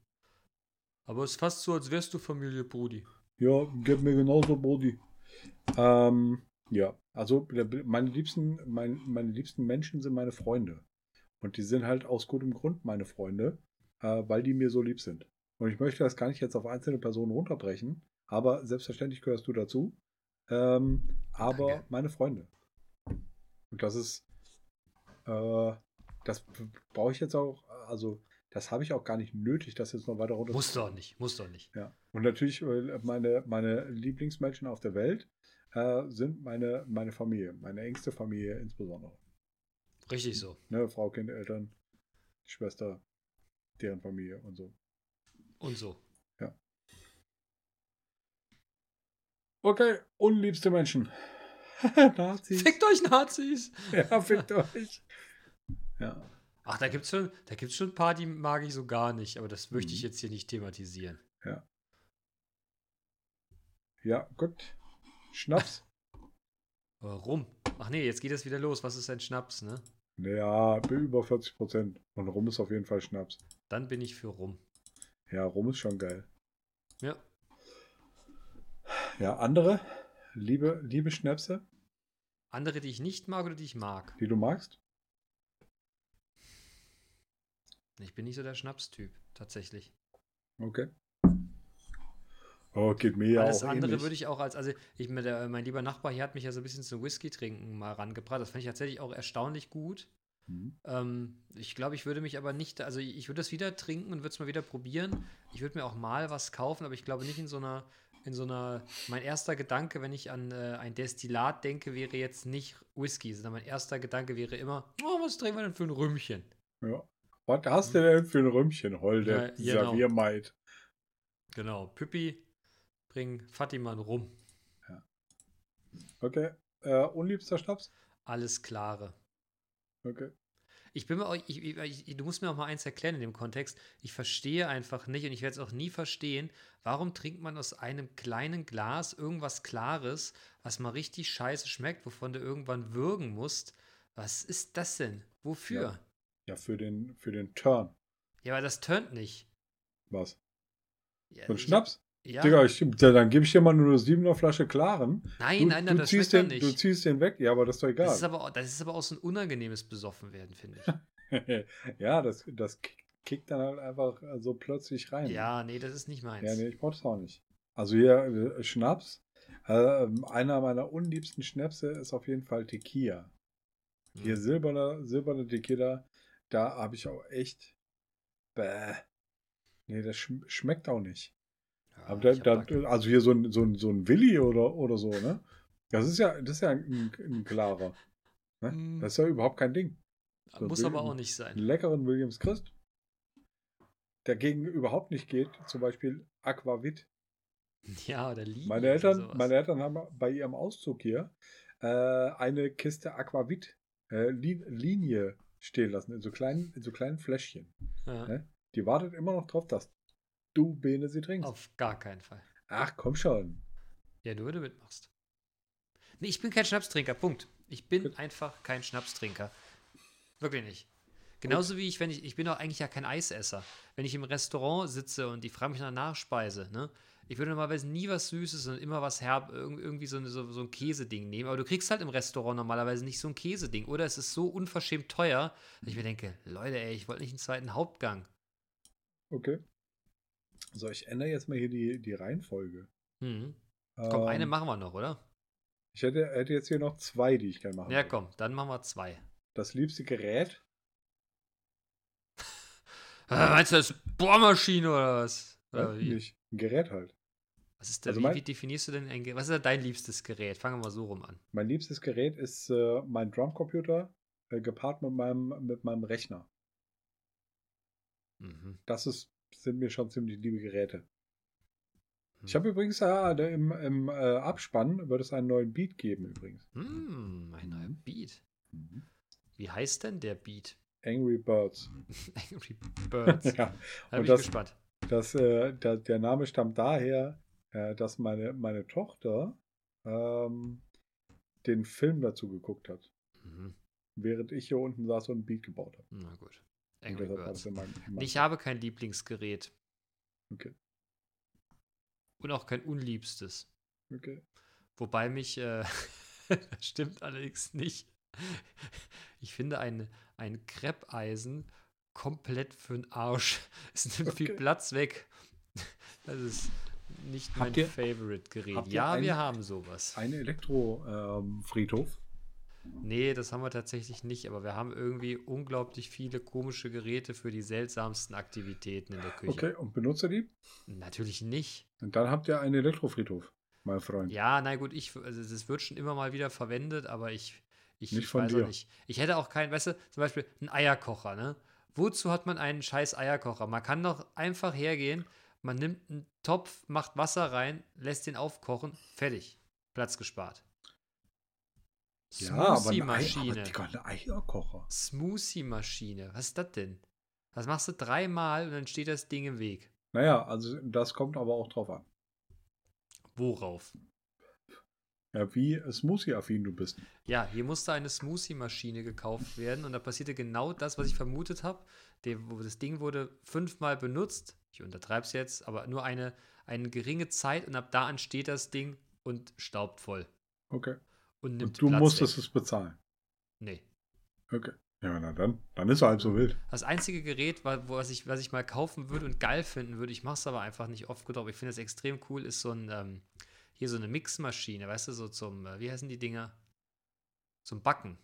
Aber es ist fast so, als wärst du Familie, Brudi. Ja, gib mir genauso Body. Ähm, ja, also meine liebsten, mein, meine liebsten Menschen sind meine Freunde. Und die sind halt aus gutem Grund meine Freunde, äh, weil die mir so lieb sind. Und ich möchte das gar nicht jetzt auf einzelne Personen runterbrechen, aber selbstverständlich gehörst du dazu. Ähm, aber Danke. meine Freunde. Und das ist, äh, das brauche ich jetzt auch, also das habe ich auch gar nicht nötig, das jetzt noch weiter runter. Muss doch nicht, muss doch nicht. Ja. Und natürlich äh, meine, meine Lieblingsmenschen auf der Welt äh, sind meine, meine Familie, meine engste Familie insbesondere. Richtig so. Ne, Frau, Kind, Eltern, Schwester, deren Familie und so. Und so. Ja. Okay, unliebste Menschen. (laughs) Nazis. Fickt euch Nazis! Ja, fickt euch. Ja. Ach, da gibt's schon, da gibt's schon ein paar, die mag ich so gar nicht, aber das möchte ich Mhm. jetzt hier nicht thematisieren. Ja, gut. Schnaps. (laughs) Warum? Ach nee, jetzt geht es wieder los. Was ist ein Schnaps, ne? Ja, über 40 Prozent. Und Rum ist auf jeden Fall Schnaps. Dann bin ich für rum. Ja, Rum ist schon geil. Ja. Ja, andere liebe, liebe Schnäpse, Andere, die ich nicht mag oder die ich mag? die du magst? Ich bin nicht so der Schnapstyp, tatsächlich. Okay. Oh, geht mir ja Alles auch andere ähnlich. würde ich auch als, also ich der, mein lieber Nachbar hier hat mich ja so ein bisschen zum Whisky trinken mal rangebracht. Das fand ich tatsächlich auch erstaunlich gut. Mhm. Ähm, ich glaube, ich würde mich aber nicht, also ich, würde das wieder trinken und würde es mal wieder probieren. Ich würde mir auch mal was kaufen, aber ich glaube nicht in so einer, in so einer, mein erster Gedanke, wenn ich an äh, ein Destillat denke, wäre jetzt nicht Whisky, sondern mein erster Gedanke wäre immer, oh, was trinken wir denn für ein Rümmchen? Ja. Was hast du denn für ein Rümmchen, Holde? Ja, genau. Serviermaid. Genau, Püppi, bring Fatima rum. Okay. Äh, unliebster Schnaps? Alles klare. Okay. Ich bin mir ich, ich, du musst mir auch mal eins erklären in dem Kontext. Ich verstehe einfach nicht und ich werde es auch nie verstehen, warum trinkt man aus einem kleinen Glas irgendwas Klares, was mal richtig scheiße schmeckt, wovon du irgendwann würgen musst. Was ist das denn? Wofür? Ja, Ja, für den, für den Turn. aber das turnt nicht. Was? Ja, ich- Schnaps? Ja. Digga, ich, ja, dann gebe ich dir mal nur eine 7er Flasche klaren. nein, Du, nein, nein, du, das ziehst den, doch du nicht. ziehst den weg. Ja, aber das ist doch egal. Das ist, aber, das ist aber auch so ein unangenehmes Besoffenwerden, finde ich. (laughs) ja, das, das kickt dann halt einfach so plötzlich rein. ja, nee, das ist nicht meins. Ja, nee, ich brauche das auch nicht. Also hier äh, Schnaps. Äh, einer meiner unliebsten Schnäpse ist auf jeden Fall Tequila. Hm. Hier silberner, silberne Tequila, da habe ich auch echt. Bäh. Nee, das schm schmeckt auch nicht. Ja, Aber da, da, also hier so ein, so ein, so ein Willi oder, oder so, ne? Das ist ja, das ist ja ein, ein klarer. Ne? Mm. Das ist ja überhaupt kein Ding. so Muss aber auch nicht Einen sein. leckeren Williams Christ. Dagegen überhaupt nicht geht, zum Beispiel Aquavit. Ja, oder Linie. Meine Eltern, meine Eltern haben bei ihrem Auszug hier äh, eine Kiste Aquavit äh, Li- Linie stehen lassen, in so kleinen, in so kleinen Fläschchen. ja. ne? Die wartet immer noch drauf, dass du Bene sie trinkst. Auf gar keinen Fall. Ach, komm schon. Ja, nur wenn du mitmachst. Nee, ich bin kein Schnapstrinker, Punkt. Ich bin Gut. einfach kein Schnapstrinker. Wirklich nicht. Genauso wie ich, wenn ich, ich bin auch eigentlich ja kein Eisesser. Wenn ich im Restaurant sitze und ich frage mich nach Nachspeise, ne? Ich würde normalerweise nie was Süßes und immer was herb, irg- irgendwie so, eine- so, so ein Käseding nehmen. Aber du kriegst halt im Restaurant normalerweise nicht so ein Käseding. Oder es ist so unverschämt teuer, dass ich mir denke, Leute, ey, ich wollte nicht einen zweiten Hauptgang. Okay. So, ich ändere jetzt mal hier die, die Reihenfolge. Hm. Komm, eine Ähm, machen wir noch, oder? Ich hätte, hätte jetzt hier noch zwei, die ich gerne machen Ja, würde. komm, dann machen wir zwei. Das liebste Gerät? (laughs) Meinst du das Bohrmaschine oder was? Oder Ja, nicht. Ein Gerät halt. Was ist denn, Also wie, mein- wie definierst du denn ein Gerät? Was ist dein liebstes Gerät? Fangen wir mal so rum an. Mein liebstes Gerät ist äh, mein Drumcomputer äh, gepaart mit meinem, mit meinem Rechner. Mhm. Das ist, sind mir schon ziemlich liebe Geräte. Ich Hm. habe übrigens äh, da im, im äh, Abspann wird es einen neuen Beat geben übrigens. Hm, ein neuer Mhm. Beat. Wie heißt denn der Beat? Angry Birds. (laughs) Angry Birds. (laughs) Da ja, bin und ich das- gespannt. das, äh, da, der Name stammt daher, äh, dass meine, meine Tochter ähm, den Film dazu geguckt hat, Mhm. während ich hier unten saß und einen Beat gebaut habe. Na gut. Angry Birds. in meinem Ich habe kein Lieblingsgerät Okay, und auch kein unliebstes. okay. Wobei mich, äh, das (laughs) stimmt allerdings nicht. Ich finde ein, ein Kreppeisen komplett für den Arsch. (laughs) Es nimmt viel Okay. Platz weg. Das ist nicht mein Habt ihr- Favorite-Gerät. Ja, ein- wir haben sowas. Ein Elektrofriedhof. Nee, das haben wir tatsächlich nicht, aber wir haben irgendwie unglaublich viele komische Geräte für die seltsamsten Aktivitäten in der Küche. Okay, und benutzt ihr die? Natürlich nicht. Und dann habt ihr einen Elektrofriedhof, mein Freund. Ja, na gut, ich, also das wird schon immer mal wieder verwendet, aber ich, ich, Nicht ich von weiß dir. auch nicht. Ich hätte auch keinen, weißt du, zum Beispiel einen Eierkocher, ne? Wozu hat man einen scheiß Eierkocher? Man kann doch einfach hergehen, man nimmt einen Topf, macht Wasser rein, lässt den aufkochen, fertig. Platz gespart. Ja, Smoothie-Maschine. Ein Eierkocher. Smoothie-Maschine. Was ist das denn? Das machst du dreimal und dann steht das Ding im Weg. Naja, also das kommt aber auch drauf an. Worauf? Ja, wie Smoothie-affin du bist. Ja, hier musste eine Smoothie-Maschine gekauft werden und da passierte genau das, was ich vermutet habe. Das Ding wurde fünfmal benutzt. Ich untertreibe es jetzt, aber nur eine, eine geringe Zeit und ab da an steht das Ding und staubt voll. Okay. Und nimmt Und du Platz musstest weg. es bezahlen. Nee. Okay. Ja, na dann. Dann ist er halb so wild. Das einzige Gerät, was ich, was ich mal kaufen würde und geil finden würde, ich mache es aber einfach nicht oft genug, aber ich finde das extrem cool, ist so ein, ähm, hier so eine Mixmaschine, weißt du, so zum, äh, wie heißen die Dinger? Zum Backen.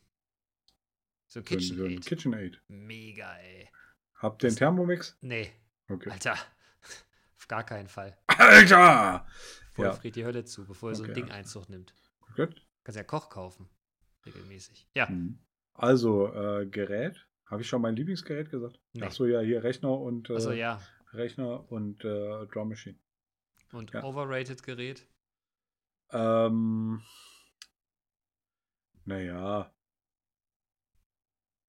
So ein ein- so ein KitchenAid. KitchenAid. Mega, ey. Habt ihr einen Thermomix? Nee, Okay. Alter. (laughs) Auf gar keinen Fall. Alter! Voll Ja. die Hölle zu, bevor er so ein Okay, Ding ja. Einzug nimmt. Gut. Kannst ja Koch kaufen. Regelmäßig. Ja. Mhm. Also, äh, Gerät. Habe ich schon mein Lieblingsgerät gesagt? Nee. Ach so, ja, hier Rechner und äh, Achso, ja. Rechner und äh, Drum Machine. Und ja. overrated Gerät. Ähm, naja.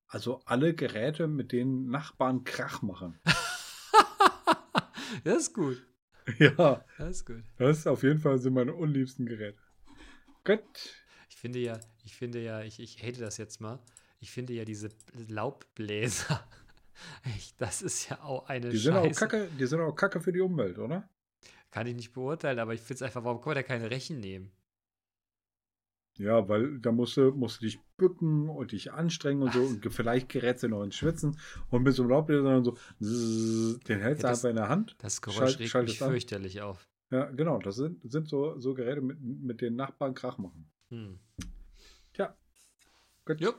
Also alle Geräte, mit denen Nachbarn Krach machen. (laughs) das ist gut. (laughs) ja, Das ist gut. das ist auf jeden Fall sind meine unliebsten Geräte. Gut. Ich finde ja, ich finde ja, ich, ich hate das jetzt mal. Ich finde ja diese Laubbläser. (laughs) Ich, das ist ja auch eine Die sind, auch Scheiße. kacke, die sind auch kacke für die Umwelt, oder? Kann ich nicht beurteilen, aber ich finde es einfach, warum kann man da keine Rechen nehmen? Ja, weil da musst du, musst du dich bücken und dich anstrengen und so. Und vielleicht gerätst du noch ins Schwitzen und mit so einem Laubbläser und so. zzzz, Den hältst du Ja, einfach in der Hand. Das Geräusch Schalt- regt mich an. fürchterlich auf. Ja, genau. Das sind, sind so, so Geräte, mit, mit denen Nachbarn Krach machen. Hm. Tja. Gut. Jupp.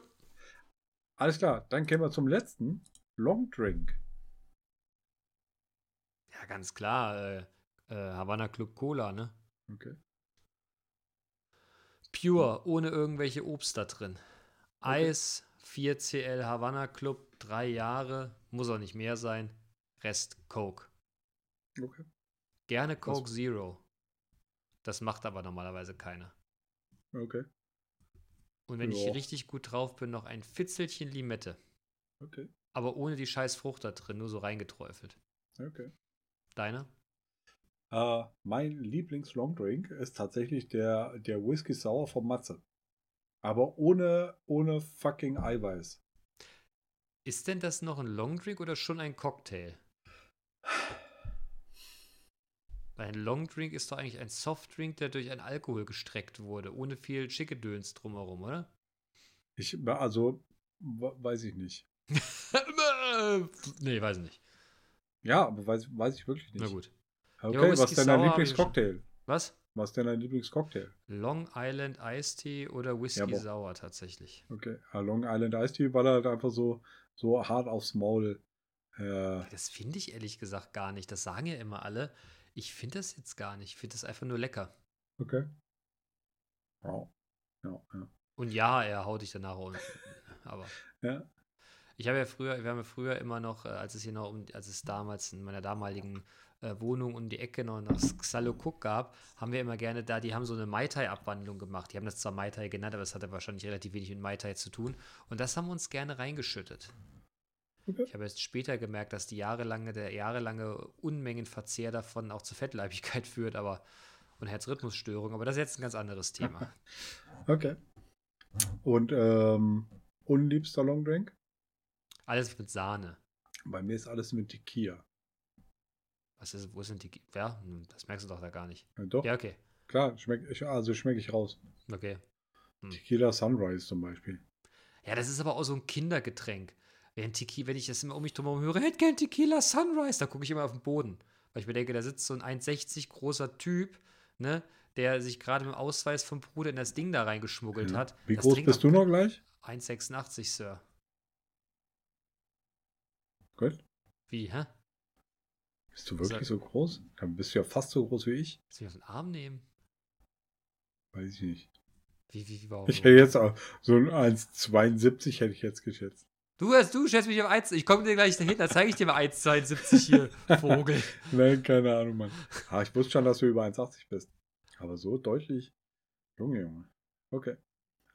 Alles klar. Dann gehen wir zum letzten. Long Drink. Ja, ganz klar. Äh, äh, Havana Club Cola, ne? Okay. Pure, ohne irgendwelche Obst da drin. Eis, 4CL Havana Club, drei Jahre, muss auch nicht mehr sein. Rest Coke. Okay. Gerne Coke Zero. Das macht aber normalerweise keiner. Okay. Und wenn ich Ja. richtig gut drauf bin, noch ein Fitzelchen Limette. Okay. Aber ohne die scheiß Frucht da drin, nur so reingeträufelt. Okay. Deiner? Äh, mein Lieblings-Longdrink ist tatsächlich der, der Whisky Sour vom Matze. Aber ohne, ohne fucking Eiweiß. Ist denn das noch ein Longdrink oder schon ein Cocktail? Weil ein Longdrink ist doch eigentlich ein Softdrink, der durch einen Alkohol gestreckt wurde, ohne viel Schickegedöns drumherum, oder? Ich, also, we- weiß ich nicht. (laughs) nee, weiß nicht. Ja, aber weiß, weiß ich wirklich nicht. Na gut. Okay, Ja, was ist denn dein Lieblingscocktail? Was? Was ist denn dein Lieblingscocktail? Long Island Iced Tea oder Whisky Ja. Sour tatsächlich. Okay, ah, Long Island Ice Tea, weil er halt einfach so, so hart aufs Maul. Äh, Das finde ich ehrlich gesagt gar nicht. Das sagen ja immer alle. Ich finde das jetzt gar nicht. Ich finde das einfach nur lecker. okay. Wow. Ja, ja. Und ja, er haut dich danach unten. (laughs) Aber Ja, ich habe ja früher, wir haben ja früher immer noch, äh, als es hier noch um, als es damals in meiner damaligen äh, Wohnung um die Ecke noch das Xalo Cook gab, haben wir immer gerne da, die haben so eine Mai Tai Abwandlung gemacht. Die haben das zwar Mai Tai genannt, aber das hatte wahrscheinlich relativ wenig mit Mai Tai zu tun. Und das haben wir uns gerne reingeschüttet. Okay. Ich habe erst später gemerkt, dass die jahrelange, der jahrelange Unmengenverzehr davon auch zu Fettleibigkeit (laughs) führt, aber und Herzrhythmusstörung, aber das ist jetzt ein ganz anderes Thema. (laughs) okay. Und ähm, unliebster Longdrink? Alles mit Sahne. Bei mir ist alles mit Tequila. Was ist, wo sind die? Ja, hm, das merkst du doch da gar nicht. Ja, doch, Ja, okay. klar, schmeck, ich, also schmecke ich raus. Okay. Tequila Sunrise zum Beispiel. Ja, das ist aber auch so ein Kindergetränk. Wenn, Tequi wenn ich das immer um mich drum herum höre, hätte gern Tequila Sunrise, da gucke ich immer auf den Boden. Weil ich mir denke, da sitzt so ein 1,60 großer Typ, ne, der sich gerade mit dem Ausweis vom Bruder in das Ding da reingeschmuggelt hat. Wie das groß bist du noch gleich? 1,86, Sir. Gut. Wie, hä? Bist du wirklich so groß? Dann bist du ja fast so groß wie ich. Du mich auf den Arm nehmen? Weiß ich nicht. Wie, wie, warum? Ich hätte jetzt auch so ein 1,72 hätte ich jetzt geschätzt. Du, hast- du schätzt mich auf 1. Ich komme dir gleich dahin, da zeige ich dir mal 1,72 hier, (laughs) Vogel. Nein, keine Ahnung, Mann. Ah, ich wusste schon, dass du über 1,80 bist. Aber so deutlich. Junge, Junge. Okay.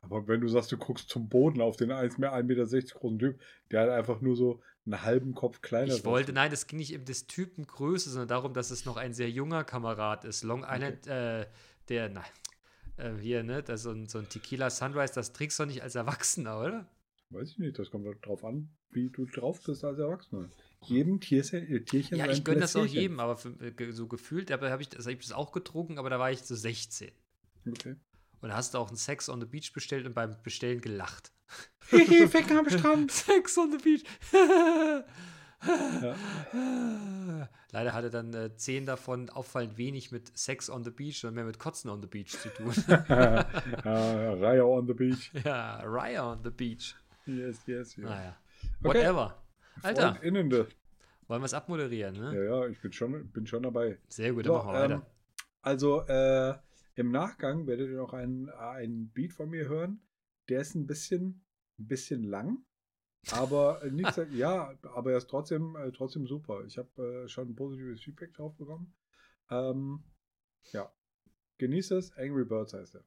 Aber wenn du sagst, du guckst zum Boden auf den 1,60 Meter großen Typ, der hat einfach nur so einen halben Kopf kleiner Ich wollte, nein, es ging nicht um des Typen Größe, sondern darum, dass es noch ein sehr junger Kamerad ist. Long Island, äh, der, nein, äh, hier, ne, das so ein, so ein Tequila Sunrise, das trinkst du doch nicht als Erwachsener, oder? Weiß ich nicht, das kommt doch drauf an, wie du drauf bist als Erwachsener. Jedem Tierchen, äh, Tierchen Ja, ich gönne das auch jedem, aber für, äh, so gefühlt, aber habe ich, das, hab ich das auch getrunken, aber da war ich so 16. Okay. Und hast du auch einen Sex on the Beach bestellt und beim Bestellen gelacht. Hihi, Ficken am Strand. (laughs) Sex on the Beach. Ja. (laughs) Leider hatte dann äh, zehn davon auffallend wenig mit Sex on the Beach, sondern mehr mit Kotzen on the Beach zu tun. (laughs) ja, Raya on the beach. ja, Raya on the Beach. Yes, yes, yes. Naja. Okay. Whatever. Alter, Freundinnende. wollen wir es abmoderieren, ne? Ja, ja, ich bin schon, bin schon dabei. Sehr gut, So, dann machen wir ähm, weiter. also äh, im Nachgang werdet ihr noch einen, einen Beat von mir hören. Der ist ein bisschen, ein bisschen lang, aber nicht, (laughs) so- ja, aber er ist trotzdem, äh, trotzdem super. Ich habe äh, schon ein positives Feedback drauf bekommen. Ähm, ja, genießt es. Angry Birds heißt er.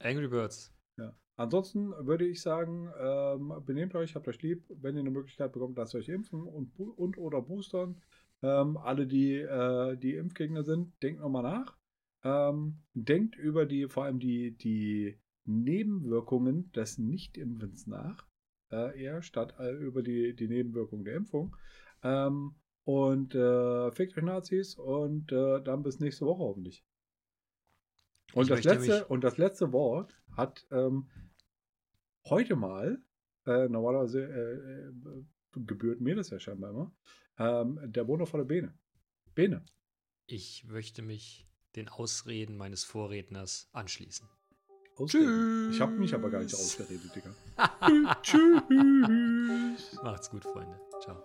Angry Birds. Ja. Ansonsten würde ich sagen, ähm, benehmt euch, habt euch lieb. Wenn ihr eine Möglichkeit bekommt, lasst euch impfen und, und oder boostern. Ähm, alle, die, äh, die Impfgegner sind, denkt nochmal nach. Ähm, denkt über die, vor allem die, die Nebenwirkungen des Nicht-Impfens nach. Äh, eher statt äh, über die, die Nebenwirkungen der Impfung. Ähm, und äh, fickt euch Nazis und äh, dann bis nächste Woche hoffentlich. Und Ich das, letzte, mich- und das letzte Wort hat ähm, heute mal, äh, normalerweise äh, äh, gebührt mir das ja scheinbar immer, ähm, der wundervolle Bene. Bene. Ich möchte mich den Ausreden meines Vorredners anschließen. Ausreden. Ich habe mich aber gar nicht Tschüss. ausgeredet, Digga. (laughs) Tschüss. Macht's gut, Freunde. Ciao.